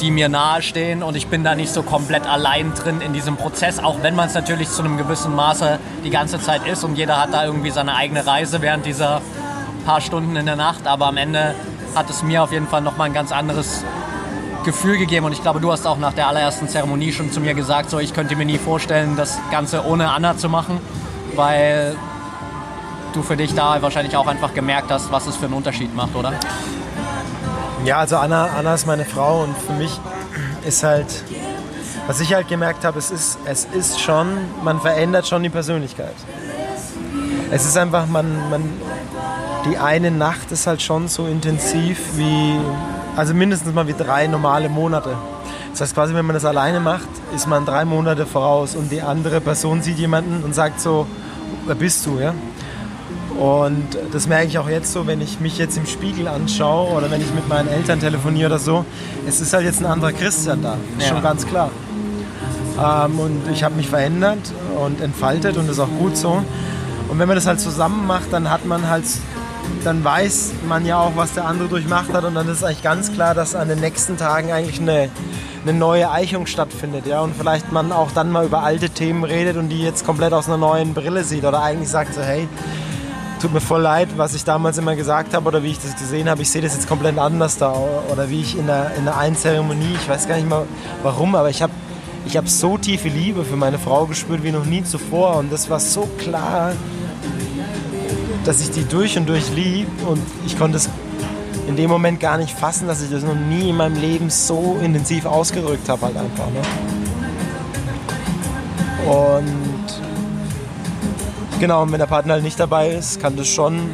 die mir nahestehen und ich bin da nicht so komplett allein drin in diesem Prozess, auch wenn man es natürlich zu einem gewissen Maße die ganze Zeit ist und jeder hat da irgendwie seine eigene Reise während dieser paar Stunden in der Nacht, aber am Ende hat es mir auf jeden Fall nochmal ein ganz anderes Gefühl gegeben und ich glaube, du hast auch nach der allerersten Zeremonie schon zu mir gesagt, so ich könnte mir nie vorstellen, das Ganze ohne Anna zu machen, weil du für dich da wahrscheinlich auch einfach gemerkt hast, was es für einen Unterschied macht, oder? Ja, also Anna, Anna ist meine Frau und für mich ist halt, was ich halt gemerkt habe, es ist, es ist schon, man verändert schon die Persönlichkeit. Es ist einfach, man, man, die eine Nacht ist halt schon so intensiv wie, also mindestens mal wie drei normale Monate. Das heißt quasi, wenn man das alleine macht, ist man drei Monate voraus und die andere Person sieht jemanden und sagt so, wer bist du, ja? Und das merke ich auch jetzt so, wenn ich mich jetzt im Spiegel anschaue oder wenn ich mit meinen Eltern telefoniere oder so. Es ist halt jetzt ein anderer Christian da, ist ja. schon ganz klar. Ähm, und ich habe mich verändert und entfaltet und das ist auch gut so. Und wenn man das halt zusammen macht, dann hat man halt, dann weiß man ja auch, was der andere durchmacht hat und dann ist eigentlich ganz klar, dass an den nächsten Tagen eigentlich eine, eine neue Eichung stattfindet, ja, und vielleicht man auch dann mal über alte Themen redet und die jetzt komplett aus einer neuen Brille sieht oder eigentlich sagt so, hey, tut mir voll leid, was ich damals immer gesagt habe oder wie ich das gesehen habe. Ich sehe das jetzt komplett anders da. Oder wie ich in der, in der einen Zeremonie, ich weiß gar nicht mal warum, aber ich habe ich hab so tiefe Liebe für meine Frau gespürt wie noch nie zuvor. Und das war so klar, dass ich die durch und durch lieb. Und ich konnte es in dem Moment gar nicht fassen, dass ich das noch nie in meinem Leben so intensiv ausgedrückt habe, halt einfach. Ne? Und Genau, und wenn der Partner halt nicht dabei ist, kann das schon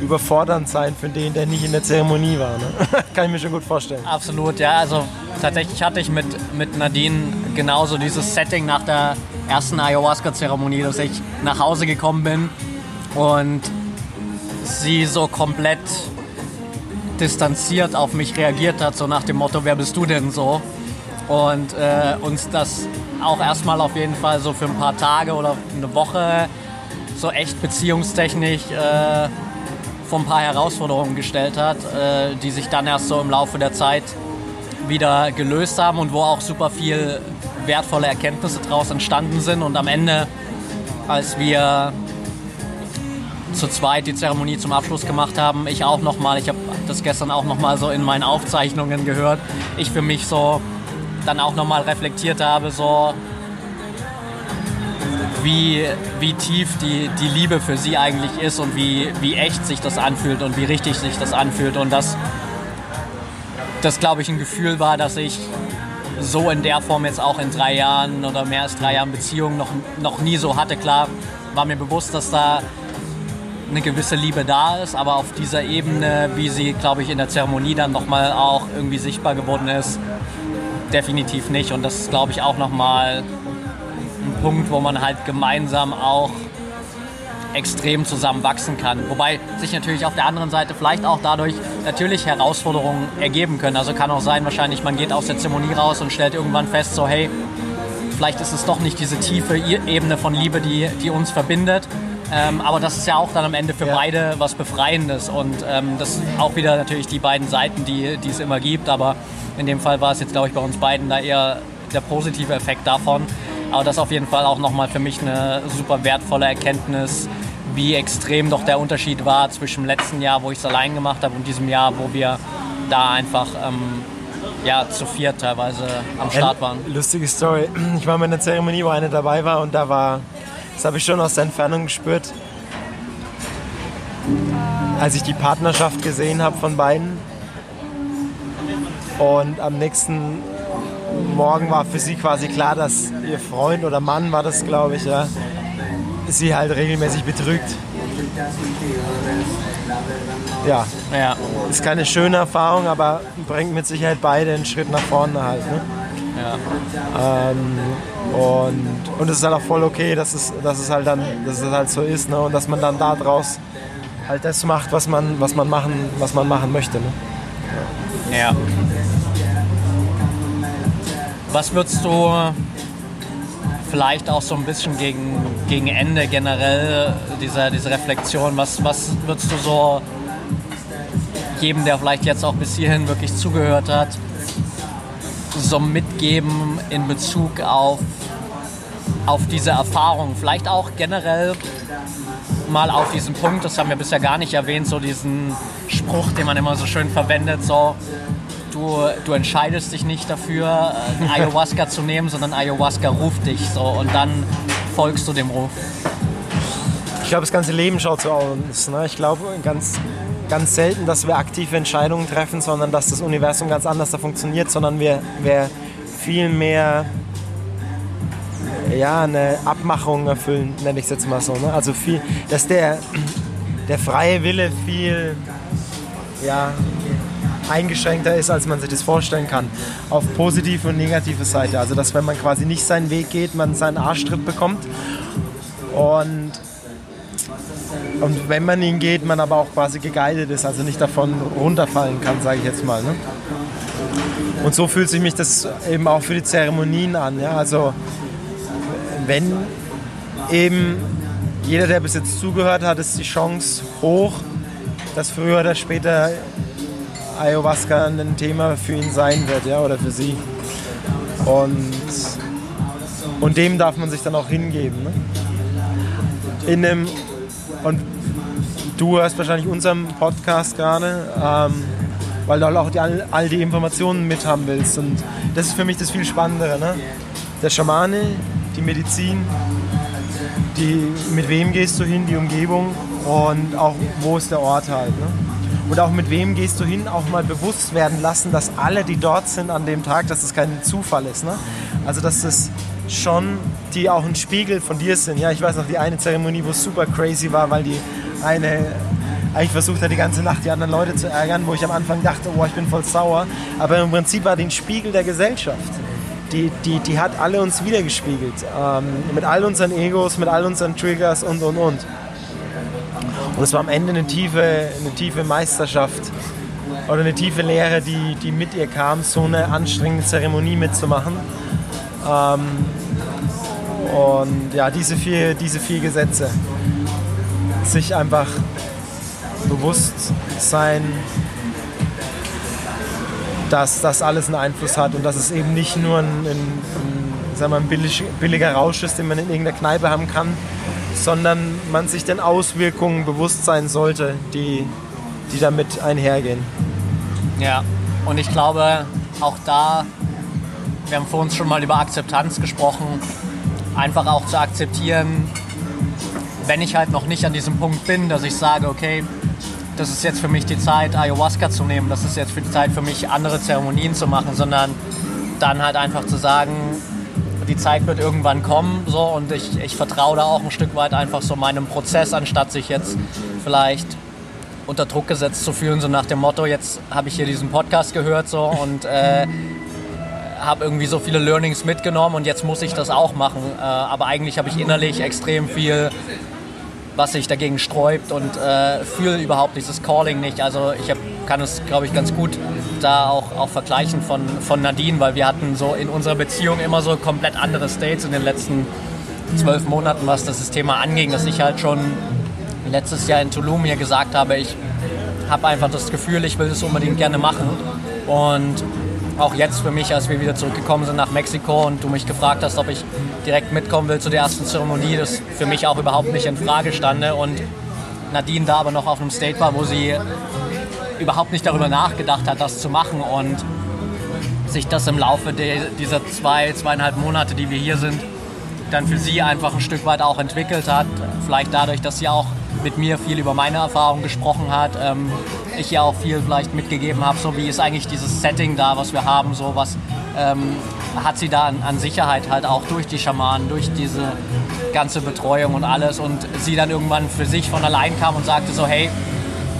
überfordernd sein für den, der nicht in der Zeremonie war. Ne? [laughs] kann ich mir schon gut vorstellen. Absolut, ja. Also tatsächlich hatte ich mit, mit Nadine genauso dieses Setting nach der ersten Ayahuasca-Zeremonie, dass ich nach Hause gekommen bin und sie so komplett distanziert auf mich reagiert hat, so nach dem Motto, wer bist du denn so? Und äh, uns das auch erstmal auf jeden Fall so für ein paar Tage oder eine Woche so echt beziehungstechnisch äh, vor ein paar Herausforderungen gestellt hat, äh, die sich dann erst so im Laufe der Zeit wieder gelöst haben und wo auch super viel wertvolle Erkenntnisse daraus entstanden sind. Und am Ende, als wir zu zweit die Zeremonie zum Abschluss gemacht haben, ich auch nochmal, ich habe das gestern auch nochmal so in meinen Aufzeichnungen gehört, ich für mich so dann auch nochmal reflektiert habe, so wie, wie tief die, die Liebe für sie eigentlich ist und wie, wie echt sich das anfühlt und wie richtig sich das anfühlt. Und das, das glaube ich, ein Gefühl war, dass ich so in der Form jetzt auch in drei Jahren oder mehr als drei Jahren Beziehung noch, noch nie so hatte. Klar war mir bewusst, dass da eine gewisse Liebe da ist, aber auf dieser Ebene, wie sie, glaube ich, in der Zeremonie dann nochmal auch irgendwie sichtbar geworden ist, definitiv nicht. Und das ist, glaube ich, auch nochmal ein Punkt, wo man halt gemeinsam auch extrem zusammen wachsen kann. Wobei sich natürlich auf der anderen Seite vielleicht auch dadurch natürlich Herausforderungen ergeben können. Also kann auch sein, wahrscheinlich man geht aus der Zeremonie raus und stellt irgendwann fest, so hey, vielleicht ist es doch nicht diese tiefe Ebene von Liebe, die, die uns verbindet. Ähm, aber das ist ja auch dann am Ende für ja. beide was Befreiendes und ähm, das sind auch wieder natürlich die beiden Seiten, die, die es immer gibt. Aber in dem Fall war es jetzt, glaube ich, bei uns beiden da eher der positive Effekt davon. Aber das ist auf jeden Fall auch nochmal für mich eine super wertvolle Erkenntnis, wie extrem doch der Unterschied war zwischen dem letzten Jahr, wo ich es allein gemacht habe, und diesem Jahr, wo wir da einfach ähm, ja, zu viert teilweise am Start waren. Lustige Story. Ich war bei einer Zeremonie, wo eine dabei war und da war, das habe ich schon aus der Entfernung gespürt, als ich die Partnerschaft gesehen habe von beiden. Und am nächsten Morgen war für sie quasi klar, dass ihr Freund oder Mann war das, glaube ich, ja, sie halt regelmäßig betrügt. ja, Ja, ist keine schöne Erfahrung, aber bringt mit Sicherheit beide einen Schritt nach vorne halt. Ne? ja. Ähm, und, und es ist halt auch voll okay, dass es, dass es halt dann, dass es halt so ist, ne? Und dass man dann daraus halt das macht, was man, was man machen, was man machen möchte. Ne? Ja. Was würdest du vielleicht auch so ein bisschen gegen, gegen Ende generell dieser diese Reflexion, was, was würdest du so jedem, der vielleicht jetzt auch bis hierhin wirklich zugehört hat, so mitgeben in Bezug auf, auf diese Erfahrung? Vielleicht auch generell mal auf diesen Punkt, das haben wir bisher gar nicht erwähnt, so diesen Spruch, den man immer so schön verwendet, so du, entscheidest dich nicht dafür, äh, Ayahuasca zu nehmen, sondern Ayahuasca ruft dich so und dann folgst du dem Ruf. Ich glaube, das ganze Leben schaut so aus. Ne? Ich glaube ganz, ganz selten, dass wir aktive Entscheidungen treffen, sondern dass das Universum ganz anders da funktioniert, sondern wir, wir viel mehr ja, eine Abmachung erfüllen, nenne ich es jetzt mal so. Ne? Also viel, dass der, der freie Wille viel ja, eingeschränkter ist, als man sich das vorstellen kann. Auf positive und negative Seite. Also dass wenn man quasi nicht seinen Weg geht, man seinen Arschtritt bekommt. Und, und wenn man ihn geht, man aber auch quasi geguided ist, also nicht davon runterfallen kann, sage ich jetzt mal. Ne? Und so fühlt sich mich das eben auch für die Zeremonien an. Ja? Also wenn eben jeder, der bis jetzt zugehört hat, ist die Chance hoch, dass früher oder später Ayahuasca ein Thema für ihn sein wird, ja, oder für sie. Und, und dem darf man sich dann auch hingeben. Ne? In einem, und du hörst wahrscheinlich unseren Podcast gerade, ähm, weil du auch die, all, die Informationen mit haben willst. Und das ist für mich das viel Spannendere. Ne? Der Schamane, die Medizin, die, mit wem gehst du hin, die Umgebung und auch wo ist der Ort halt. Ne? Und auch mit wem gehst du hin, auch mal bewusst werden lassen, dass alle, die dort sind an dem Tag, dass es kein Zufall ist. Ne? Also dass es schon die auch ein Spiegel von dir sind. Ja, ich weiß noch die eine Zeremonie, wo es super crazy war, weil die eine eigentlich versucht hat, die ganze Nacht die anderen Leute zu ärgern, wo ich am Anfang dachte, oh, ich bin voll sauer. Aber im Prinzip war die ein Spiegel der Gesellschaft. Die, die, die hat alle uns wiedergespiegelt. Ähm, mit all unseren Egos, mit all unseren Triggers und, und, und. Und es war am Ende eine tiefe, eine tiefe Meisterschaft oder eine tiefe Lehre, die, die mit ihr kam, so eine anstrengende Zeremonie mitzumachen. Ähm, und ja, diese vier, diese vier Gesetze. Sich einfach bewusst sein, dass das alles einen Einfluss hat und dass es eben nicht nur ein, ein, ein, wir, ein billig, billiger Rausch ist, den man in irgendeiner Kneipe haben kann, sondern man sich den Auswirkungen bewusst sein sollte, die, die damit einhergehen. Ja, und ich glaube, auch da, wir haben vor uns schon mal über Akzeptanz gesprochen, einfach auch zu akzeptieren, wenn ich halt noch nicht an diesem Punkt bin, dass ich sage, okay, das ist jetzt für mich die Zeit, Ayahuasca zu nehmen, das ist jetzt für die Zeit für mich, andere Zeremonien zu machen, sondern dann halt einfach zu sagen, die Zeit wird irgendwann kommen so und ich, ich vertraue da auch ein Stück weit einfach so meinem Prozess, anstatt sich jetzt vielleicht unter Druck gesetzt zu fühlen, so nach dem Motto, jetzt habe ich hier diesen Podcast gehört so und äh, habe irgendwie so viele Learnings mitgenommen und jetzt muss ich das auch machen. Äh, aber eigentlich habe ich innerlich extrem viel, was sich dagegen sträubt und äh, fühle überhaupt dieses Calling nicht. Also ich hab, kann es, glaube ich, ganz gut da auch, auch vergleichen von, von Nadine, weil wir hatten so in unserer Beziehung immer so komplett andere States in den letzten zwölf Monaten, was das Thema anging, dass ich halt schon letztes Jahr in Tulum hier gesagt habe, ich habe einfach das Gefühl, ich will das unbedingt gerne machen. Und auch jetzt für mich, als wir wieder zurückgekommen sind nach Mexiko und du mich gefragt hast, ob ich direkt mitkommen will zu der ersten Zeremonie, das für mich auch überhaupt nicht in Frage stande. Und Nadine da aber noch auf einem State war, wo sie überhaupt nicht darüber nachgedacht hat, das zu machen und sich das im Laufe dieser zwei, zweieinhalb Monate, die wir hier sind, dann für sie einfach ein Stück weit auch entwickelt hat. Vielleicht dadurch, dass sie auch mit mir viel über meine Erfahrungen gesprochen hat. Ähm, ich ihr auch viel vielleicht mitgegeben habe, so wie ist eigentlich dieses Setting da, was wir haben, so was ähm, hat sie da an, an, Sicherheit halt auch durch die Schamanen, durch diese ganze Betreuung und alles und sie dann irgendwann für sich von allein kam und sagte so, hey,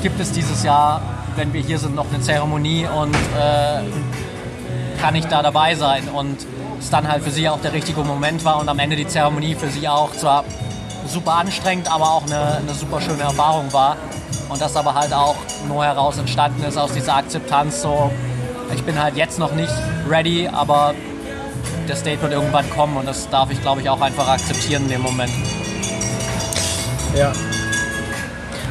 gibt es dieses Jahr, wenn wir hier sind, noch eine Zeremonie und äh, kann ich da dabei sein? Und es dann halt für sie auch der richtige Moment war und am Ende die Zeremonie für sie auch zwar super anstrengend, aber auch eine, eine super schöne Erfahrung war. Und das aber halt auch nur heraus entstanden ist aus dieser Akzeptanz, so ich bin halt jetzt noch nicht ready, aber der State wird irgendwann kommen und das darf ich, glaube ich, auch einfach akzeptieren in dem Moment. Ja.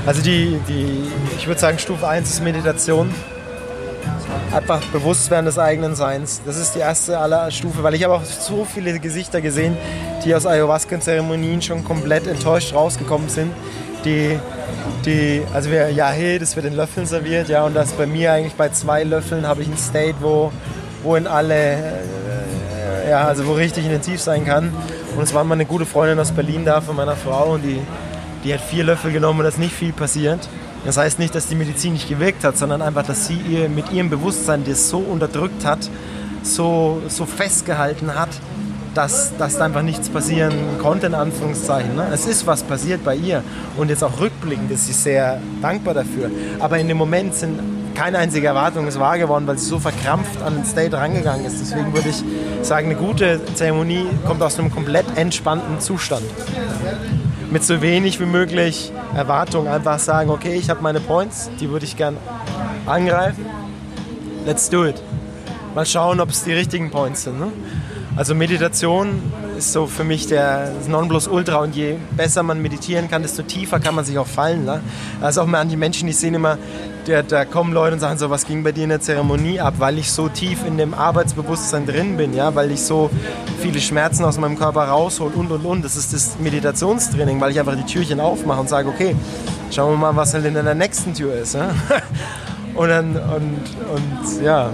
Also die, die ich würde sagen, Stufe 1 ist Meditation. Einfach bewusst werden des eigenen Seins. Das ist die erste aller Stufe, weil ich habe auch so viele Gesichter gesehen, die aus Ayahuasca-Zeremonien schon komplett enttäuscht rausgekommen sind. Die, die, also wir, ja, hey, das wird in Löffeln serviert, ja, und das bei mir eigentlich bei zwei Löffeln habe ich ein State, wo, wo in alle, äh, ja, also wo richtig intensiv sein kann. Und es war mal eine gute Freundin aus Berlin da von meiner Frau und die die hat vier Löffel genommen und ist nicht viel passiert. Das heißt nicht, dass die Medizin nicht gewirkt hat, sondern einfach, dass sie ihr mit ihrem Bewusstsein das so unterdrückt hat, so, so festgehalten hat, dass, dass da einfach nichts passieren konnte, in Anführungszeichen. Ne? Es ist was passiert bei ihr und jetzt auch rückblickend ist sie sehr dankbar dafür. Aber in dem Moment sind keine einzige Erwartung ist wahr geworden, weil sie so verkrampft an den State rangegangen ist. Deswegen würde ich sagen, eine gute Zeremonie kommt aus einem komplett entspannten Zustand mit so wenig wie möglich Erwartung einfach sagen, okay, ich habe meine Points, die würde ich gern angreifen. Let's do it. Mal schauen, ob es die richtigen Points sind. Ne? Also Meditation ist so für mich der Nonplusultra und je besser man meditieren kann, desto tiefer kann man sich auch fallen. Ne? Also auch mal an die Menschen, die sehen immer, der, da kommen Leute und sagen so, was ging bei dir in der Zeremonie ab, weil ich so tief in dem Arbeitsbewusstsein drin bin, ja, weil ich so viele Schmerzen aus meinem Körper raushol und und und. Das ist das Meditationstraining, weil ich einfach die Türchen aufmache und sage, okay, schauen wir mal, was halt in der nächsten Tür ist. Ja? [laughs] Und dann, und, und ja,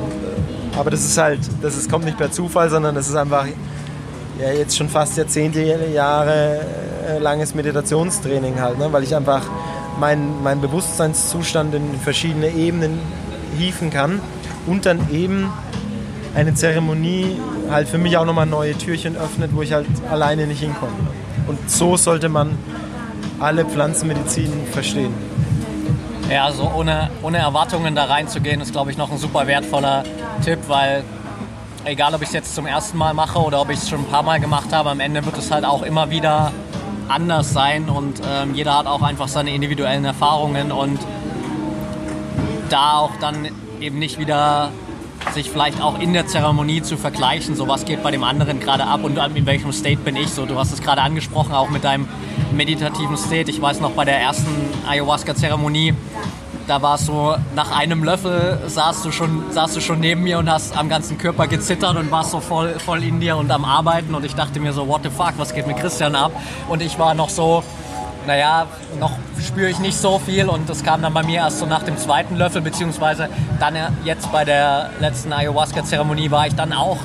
aber das ist halt, das ist, kommt nicht per Zufall, sondern das ist einfach ja, jetzt schon fast Jahrzehnte, Jahre äh, langes Meditationstraining halt, ne? weil ich einfach meinen mein Bewusstseinszustand in verschiedene Ebenen hieven kann und dann eben eine Zeremonie halt für mich auch nochmal neue Türchen öffnet, wo ich halt alleine nicht hinkomme. Und so sollte man alle Pflanzenmedizin verstehen. Ja, also ohne, ohne Erwartungen da reinzugehen, ist, glaube ich, noch ein super wertvoller Tipp, weil egal, ob ich es jetzt zum ersten Mal mache oder ob ich es schon ein paar Mal gemacht habe, am Ende wird es halt auch immer wieder anders sein und ähm, jeder hat auch einfach seine individuellen Erfahrungen und da auch dann eben nicht wieder sich vielleicht auch in der Zeremonie zu vergleichen, so was geht bei dem anderen gerade ab und in welchem State bin ich so. Du hast es gerade angesprochen, auch mit deinem meditativen State. Ich weiß noch bei der ersten Ayahuasca-Zeremonie, da war es so, nach einem Löffel saßt du, schon, saßt du schon neben mir und hast am ganzen Körper gezittert und warst so voll, voll in dir und am Arbeiten. Und ich dachte mir so, what the fuck, was geht mit Christian ab? Und ich war noch so, naja, noch spüre ich nicht so viel. Und das kam dann bei mir erst so nach dem zweiten Löffel, beziehungsweise dann jetzt bei der letzten Ayahuasca-Zeremonie war ich dann auch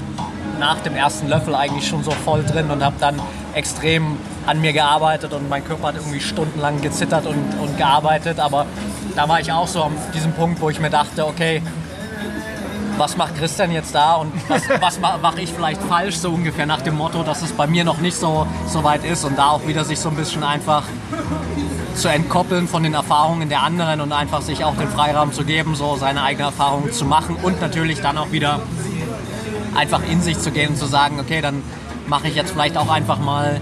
nach dem ersten Löffel eigentlich schon so voll drin und habe dann extrem an mir gearbeitet. Und mein Körper hat irgendwie stundenlang gezittert und, und gearbeitet, aber da war ich auch so an diesem Punkt, wo ich mir dachte, okay, was macht Christian jetzt da und was, [laughs] was mache ich vielleicht falsch, so ungefähr nach dem Motto, dass es bei mir noch nicht so, so weit ist und da auch wieder sich so ein bisschen einfach zu entkoppeln von den Erfahrungen der anderen und einfach sich auch den Freiraum zu geben, so seine eigene Erfahrung zu machen und natürlich dann auch wieder einfach in sich zu gehen und zu sagen, okay, dann mache ich jetzt vielleicht auch einfach mal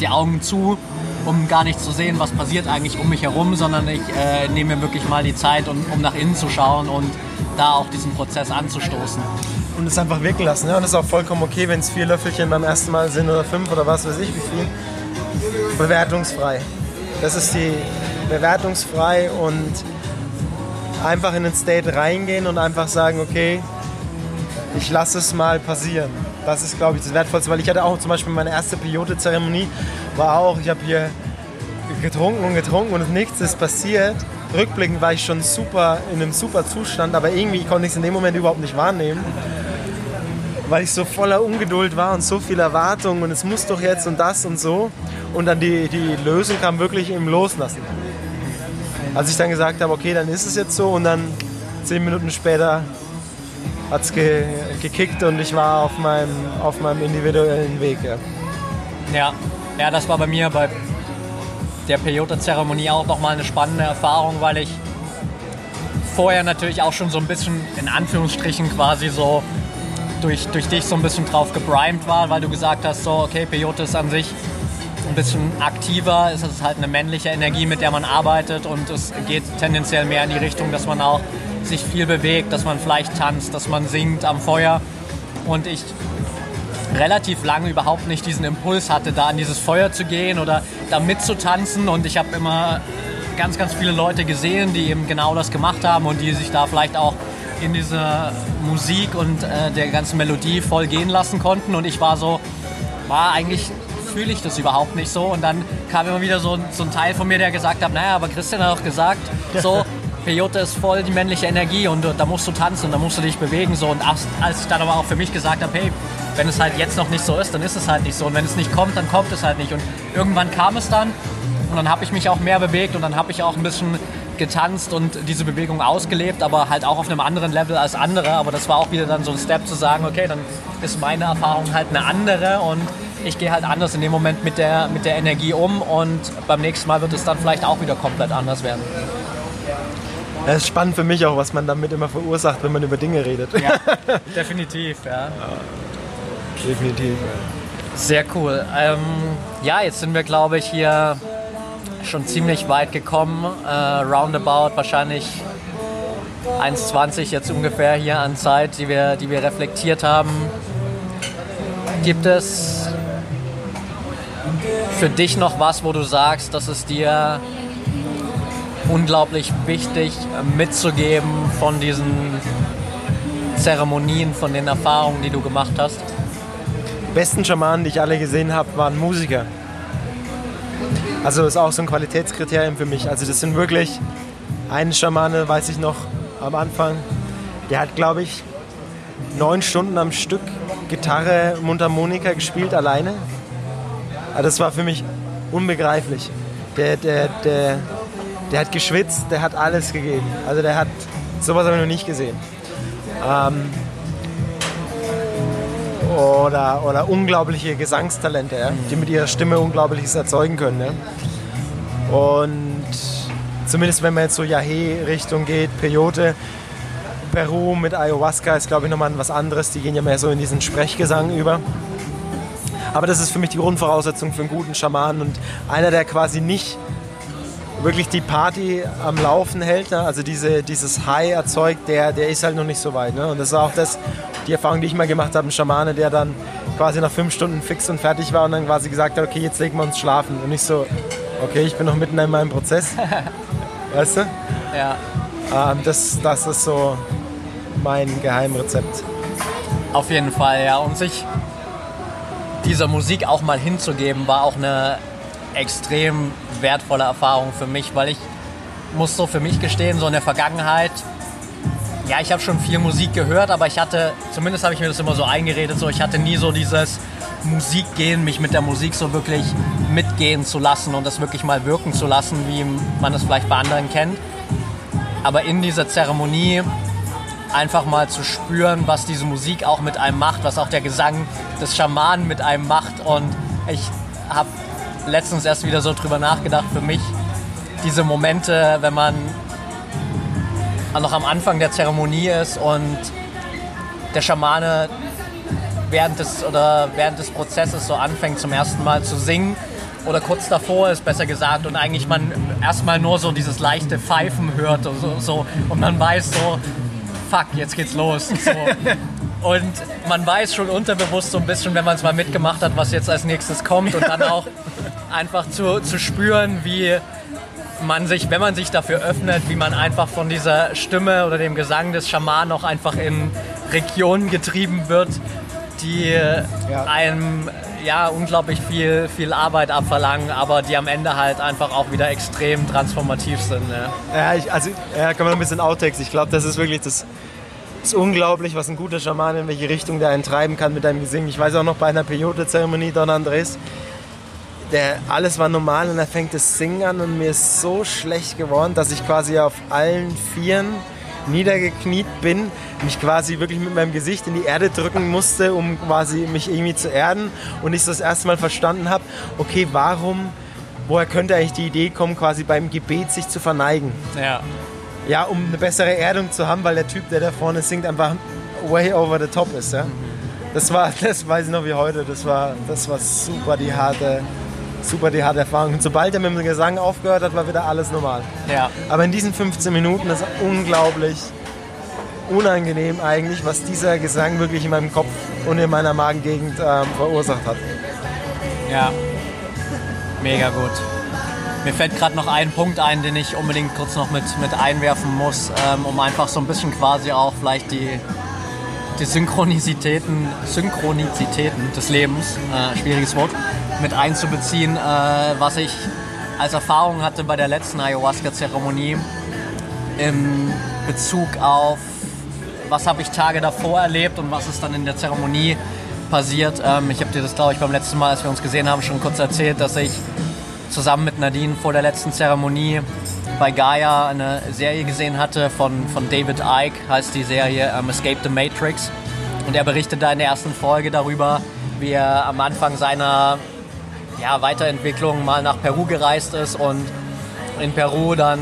die Augen zu um gar nicht zu sehen, was passiert eigentlich um mich herum, sondern ich äh, nehme mir wirklich mal die Zeit, um, um nach innen zu schauen und da auch diesen Prozess anzustoßen. Und es einfach wirken lassen. Ja? Und es ist auch vollkommen okay, wenn es vier Löffelchen beim ersten Mal sind oder fünf oder was weiß ich wie viel. Bewertungsfrei. Das ist die bewertungsfrei und einfach in den State reingehen und einfach sagen, okay, ich lasse es mal passieren. Das ist, glaube ich, das Wertvollste, weil ich hatte auch zum Beispiel meine erste Peyote-Zeremonie, war auch, ich habe hier getrunken und getrunken und nichts ist passiert. Rückblickend war ich schon super in einem super Zustand, aber irgendwie konnte ich es in dem Moment überhaupt nicht wahrnehmen, weil ich so voller Ungeduld war und so viel Erwartung und es muss doch jetzt und das und so. Und dann die, die Lösung kam wirklich im Loslassen. Als ich dann gesagt habe, okay, dann ist es jetzt so und dann zehn Minuten später hat es ge gekickt und ich war auf meinem, auf meinem individuellen Weg. Ja. ja. Ja, das war bei mir bei der Peyote-Zeremonie auch nochmal eine spannende Erfahrung, weil ich vorher natürlich auch schon so ein bisschen in Anführungsstrichen quasi so durch, durch dich so ein bisschen drauf geprimed war, weil du gesagt hast, so, okay, Peyote ist an sich ein bisschen aktiver, es ist halt eine männliche Energie, mit der man arbeitet und es geht tendenziell mehr in die Richtung, dass man auch sich viel bewegt, dass man vielleicht tanzt, dass man singt am Feuer. Und ich relativ lange überhaupt nicht diesen Impuls hatte, da an dieses Feuer zu gehen oder da mitzutanzen. Und ich habe immer ganz, ganz viele Leute gesehen, die eben genau das gemacht haben und die sich da vielleicht auch in diese Musik und äh, der ganzen Melodie voll gehen lassen konnten. Und ich war so, war eigentlich fühle ich das überhaupt nicht so. Und dann kam immer wieder so, so ein Teil von mir, der gesagt hat, naja, aber Christian hat auch gesagt, [laughs] so, Peyote ist voll die männliche Energie und da musst du tanzen, da musst du dich bewegen. So. Und als ich dann aber auch für mich gesagt habe, hey, wenn es halt jetzt noch nicht so ist, dann ist es halt nicht so. Und wenn es nicht kommt, dann kommt es halt nicht. Und irgendwann kam es dann und dann habe ich mich auch mehr bewegt und dann habe ich auch ein bisschen getanzt und diese Bewegung ausgelebt, aber halt auch auf einem anderen Level als andere. Aber das war auch wieder dann so ein Step zu sagen, okay, dann ist meine Erfahrung halt eine andere und ich gehe halt anders in dem Moment mit der, mit der Energie um und beim nächsten Mal wird es dann vielleicht auch wieder komplett anders werden. Das ist spannend für mich auch, was man damit immer verursacht, wenn man über Dinge redet. Ja, [laughs] definitiv, ja. ja definitiv. Sehr cool. Ähm, ja, jetzt sind wir, glaube ich, hier schon ziemlich weit gekommen. Äh, roundabout wahrscheinlich 1,20 jetzt ungefähr hier an Zeit, die wir, die wir reflektiert haben. Gibt es für dich noch was, wo du sagst, dass es dir unglaublich wichtig mitzugeben von diesen Zeremonien, von den Erfahrungen, die du gemacht hast? Die besten Schamanen, die ich alle gesehen habe, waren Musiker. Also ist auch so ein Qualitätskriterium für mich. Also das sind wirklich eine Schamane, weiß ich noch am Anfang, der hat, glaube ich, neun Stunden am Stück Gitarre, Mundharmonika gespielt alleine. Also das war für mich unbegreiflich. Der, der, der, der hat geschwitzt, der hat alles gegeben. Also der hat, sowas habe ich noch nicht gesehen. Ähm, oder, oder unglaubliche Gesangstalente, ja, die mit ihrer Stimme Unglaubliches erzeugen können. Ja. Und zumindest wenn man jetzt so Yahe-Richtung geht, Peyote, Peru mit Ayahuasca ist, glaube ich, nochmal was anderes. Die gehen ja mehr so in diesen Sprechgesang über. Aber das ist für mich die Grundvoraussetzung für einen guten Schamanen und einer, der quasi nicht wirklich die Party am Laufen hält, ne? also diese, dieses High erzeugt, der, der ist halt noch nicht so weit. Ne? Und das ist auch das, die Erfahrung, die ich mal gemacht habe, ein Schamane, der dann quasi nach fünf Stunden fix und fertig war und dann quasi gesagt hat, okay, jetzt legen wir uns schlafen. Und ich so, okay, ich bin noch mitten in meinem Prozess. [laughs] weißt du? Ja. Ähm, das, das ist so mein Geheimrezept. Auf jeden Fall, ja. Und sich dieser Musik auch mal hinzugeben, war auch eine extrem wertvolle Erfahrung für mich, weil ich muss so für mich gestehen, so in der Vergangenheit, ja, ich habe schon viel Musik gehört, aber ich hatte, zumindest habe ich mir das immer so eingeredet, so ich hatte nie so dieses Musikgehen, mich mit der Musik so wirklich mitgehen zu lassen und das wirklich mal wirken zu lassen, wie man es vielleicht bei anderen kennt. Aber in dieser Zeremonie einfach mal zu spüren, was diese Musik auch mit einem macht, was auch der Gesang des Schamanen mit einem macht. Und ich habe letztens erst wieder so drüber nachgedacht, für mich diese Momente, wenn man noch am Anfang der Zeremonie ist und der Schamane während des, oder während des Prozesses so anfängt zum ersten Mal zu singen oder kurz davor ist besser gesagt und eigentlich man erstmal nur so dieses leichte Pfeifen hört und so, so und man weiß so, fuck, jetzt geht's los. So. [laughs] Und man weiß schon unterbewusst so ein bisschen, wenn man es mal mitgemacht hat, was jetzt als nächstes kommt und dann auch [laughs] einfach zu, zu spüren, wie man sich, wenn man sich dafür öffnet, wie man einfach von dieser Stimme oder dem Gesang des Schamanen auch einfach in Regionen getrieben wird, die ja. einem ja unglaublich viel, viel Arbeit abverlangen, aber die am Ende halt einfach auch wieder extrem transformativ sind. Ja, ja ich, also ja, kann man ein bisschen Outtakes. Ich glaube, das ist wirklich das, ist unglaublich, was ein guter Schaman in welche Richtung der einen treiben kann mit deinem Gesingen. Ich weiß auch noch bei einer Peyote-Zeremonie Don Andres, der, alles war normal und er fängt das Singen an und mir ist so schlecht geworden, dass ich quasi auf allen Vieren niedergekniet bin, mich quasi wirklich mit meinem Gesicht in die Erde drücken musste, um quasi mich irgendwie zu erden und ich so das erste Mal verstanden habe, okay, warum, woher könnte eigentlich die Idee kommen, quasi beim Gebet sich zu verneigen? Ja. ja, um eine bessere Erdung zu haben, weil der Typ, der da vorne singt, einfach way over the top ist. Ja? Das war, [laughs] das weiß ich noch wie heute, das war, das war super die harte, super die harte Erfahrung. Und sobald er mit dem Gesang aufgehört hat, war wieder alles normal. Ja. Aber in diesen 15 Minuten ist unglaublich unangenehm eigentlich, was dieser Gesang wirklich in meinem Kopf und in meiner Magengegend ähm, verursacht hat. Ja, mega gut. Mir fällt gerade noch ein Punkt ein, den ich unbedingt kurz noch mit, mit einwerfen muss, ähm, um einfach so ein bisschen quasi auch vielleicht die, die Synchronizitäten, Synchronizitäten des Lebens, äh, schwieriges Wort, mit einzubeziehen, äh, was ich als Erfahrung hatte bei der letzten Ayahuasca-Zeremonie im Bezug auf, was habe ich Tage davor erlebt und was ist dann in der Zeremonie passiert. Ähm, ich habe dir das, glaube ich, beim letzten Mal, als wir uns gesehen haben, schon kurz erzählt, dass ich zusammen mit Nadine vor der letzten Zeremonie bei Gaia eine Serie gesehen hatte von, von David Icke, heißt die Serie ähm, Escape the Matrix. Und er berichtet da in der ersten Folge darüber, wie er am Anfang seiner ja, Weiterentwicklung mal nach Peru gereist ist und in Peru dann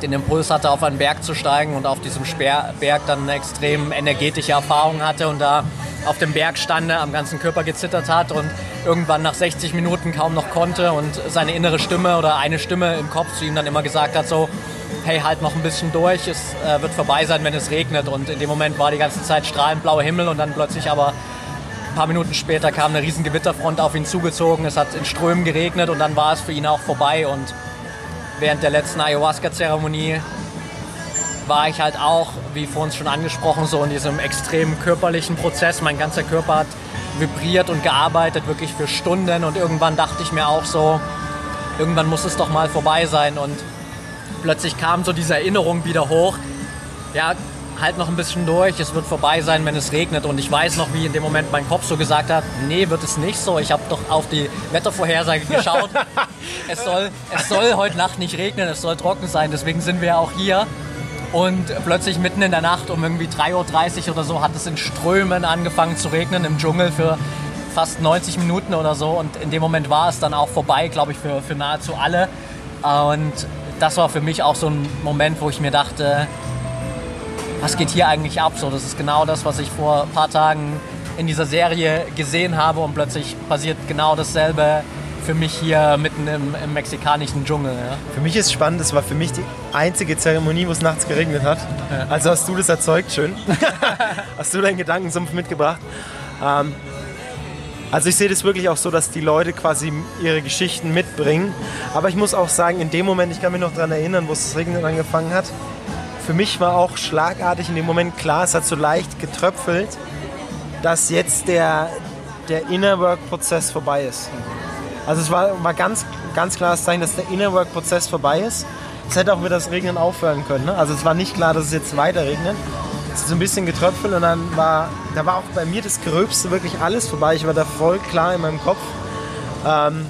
den Impuls hatte, auf einen Berg zu steigen und auf diesem Berg dann eine extrem energetische Erfahrung hatte und da auf dem Berg stand, am ganzen Körper gezittert hat und irgendwann nach 60 Minuten kaum noch konnte und seine innere Stimme oder eine Stimme im Kopf zu ihm dann immer gesagt hat, so, hey, halt noch ein bisschen durch, es äh, wird vorbei sein, wenn es regnet. Und in dem Moment war die ganze Zeit strahlend blauer Himmel und dann plötzlich aber ein paar Minuten später kam eine riesen Gewitterfront auf ihn zugezogen, es hat in Strömen geregnet und dann war es für ihn auch vorbei und während der letzten Ayahuasca-Zeremonie war ich halt auch, wie vorhin schon angesprochen, so in diesem extremen körperlichen Prozess. Mein ganzer Körper hat vibriert und gearbeitet, wirklich für Stunden. Und irgendwann dachte ich mir auch so, irgendwann muss es doch mal vorbei sein. Und plötzlich kam so diese Erinnerung wieder hoch. Ja, halt noch ein bisschen durch, es wird vorbei sein, wenn es regnet. Und ich weiß noch, wie in dem Moment mein Kopf so gesagt hat, nee, wird es nicht so. Ich habe doch auf die Wettervorhersage geschaut. [laughs] es, soll, es soll heute Nacht nicht regnen, es soll trocken sein. Deswegen sind wir ja auch hier. Und plötzlich mitten in der Nacht um irgendwie 3.30 Uhr oder so hat es in Strömen angefangen zu regnen im Dschungel für fast 90 Minuten oder so. Und in dem Moment war es dann auch vorbei, glaube ich, für, für nahezu alle. Und das war für mich auch so ein Moment, wo ich mir dachte, was geht hier eigentlich ab? So, das ist genau das, was ich vor ein paar Tagen in dieser Serie gesehen habe und plötzlich passiert genau dasselbe für mich hier mitten im, im mexikanischen Dschungel. Ja. Für mich ist spannend, es war für mich die einzige Zeremonie, wo es nachts geregnet hat. Ja. Also hast du das erzeugt, schön. [laughs] hast du deinen Gedankensumpf mitgebracht. Ähm, also ich sehe das wirklich auch so, dass die Leute quasi ihre Geschichten mitbringen. Aber ich muss auch sagen, in dem Moment, ich kann mich noch daran erinnern, wo es das Regnen angefangen hat, für mich war auch schlagartig in dem Moment klar, es hat so leicht getröpfelt, dass jetzt der, der Inner Work-Prozess vorbei ist. Also es war, war ganz, ganz klares Zeichen, dass der Inner Work-Prozess vorbei ist. Es hätte auch wieder das Regnen aufhören können. Ne? Also es war nicht klar, dass es jetzt weiter regnet. Es ist ein bisschen getröpfelt und dann war, da war auch bei mir das Gröbste wirklich alles vorbei. Ich war da voll klar in meinem Kopf. Ähm,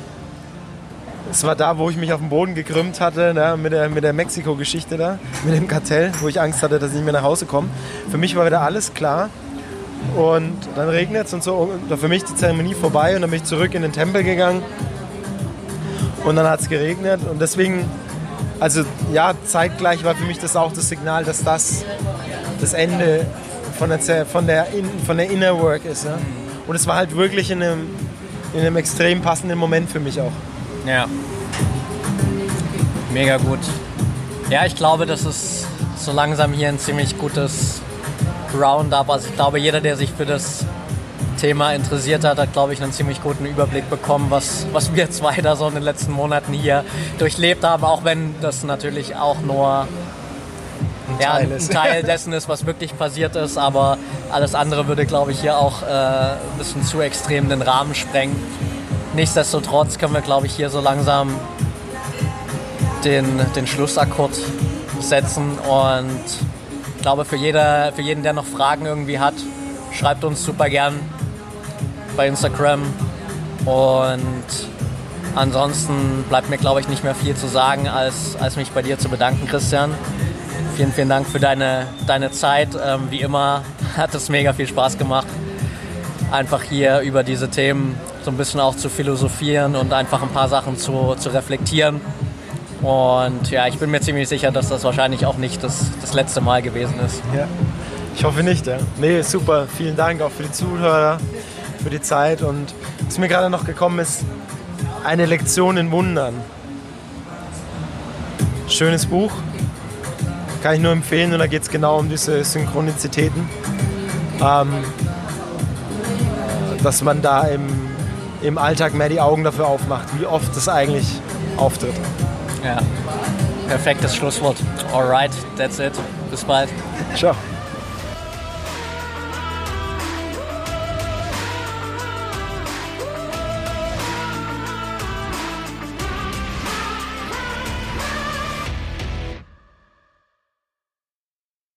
es war da, wo ich mich auf den Boden gekrümmt hatte, ne, mit der, mit der Mexiko-Geschichte da, mit dem Kartell, wo ich Angst hatte, dass ich nicht mehr nach Hause komme. Für mich war wieder alles klar. Und dann regnet es und so. Und für mich die Zeremonie vorbei und dann bin ich zurück in den Tempel gegangen. Und dann hat es geregnet. Und deswegen, also ja, zeitgleich war für mich das auch das Signal, dass das das Ende von der, von der, von der Inner Work ist. Ja? Und es war halt wirklich in einem, in einem extrem passenden Moment für mich auch. Ja. Mega gut. Ja, ich glaube, das ist so langsam hier ein ziemlich gutes Roundup. Also ich glaube, jeder, der sich für das Thema interessiert hat, hat, glaube ich, einen ziemlich guten Überblick bekommen, was, was wir [laughs] zwei da so in den letzten Monaten hier durchlebt haben, auch wenn das natürlich auch nur ein, ja, Teil, ein Teil [laughs] dessen ist, was wirklich passiert ist, aber alles andere würde, glaube ich, hier auch äh, ein bisschen zu extrem den Rahmen sprengen. Nichtsdestotrotz können wir, glaube ich, hier so langsam den, den Schlussakkord setzen und ich glaube, für, jeder, für jeden, der noch Fragen irgendwie hat, schreibt uns super gern bei Instagram. Und ansonsten bleibt mir, glaube ich, nicht mehr viel zu sagen, als, als mich bei dir zu bedanken, Christian. Vielen, vielen Dank für deine, deine Zeit. Ähm, wie immer [laughs] hat es mega viel Spaß gemacht, einfach hier über diese Themen so ein bisschen auch zu philosophieren und einfach ein paar Sachen zu, zu reflektieren. Und ja, ich bin mir ziemlich sicher, dass das wahrscheinlich auch nicht das, das letzte Mal gewesen ist. Ja. Ich hoffe nicht, ja. Nee, super. Vielen Dank auch für die Zuhörer, für die Zeit. Und was mir gerade noch gekommen ist, eine Lektion in Wundern. Schönes Buch. Kann ich nur empfehlen und da geht es genau um diese Synchronizitäten. Ähm, dass man da im, im Alltag mehr die Augen dafür aufmacht, wie oft das eigentlich auftritt. Ja, perfektes Schlusswort. Alright, that's it. Bis bald. Ciao.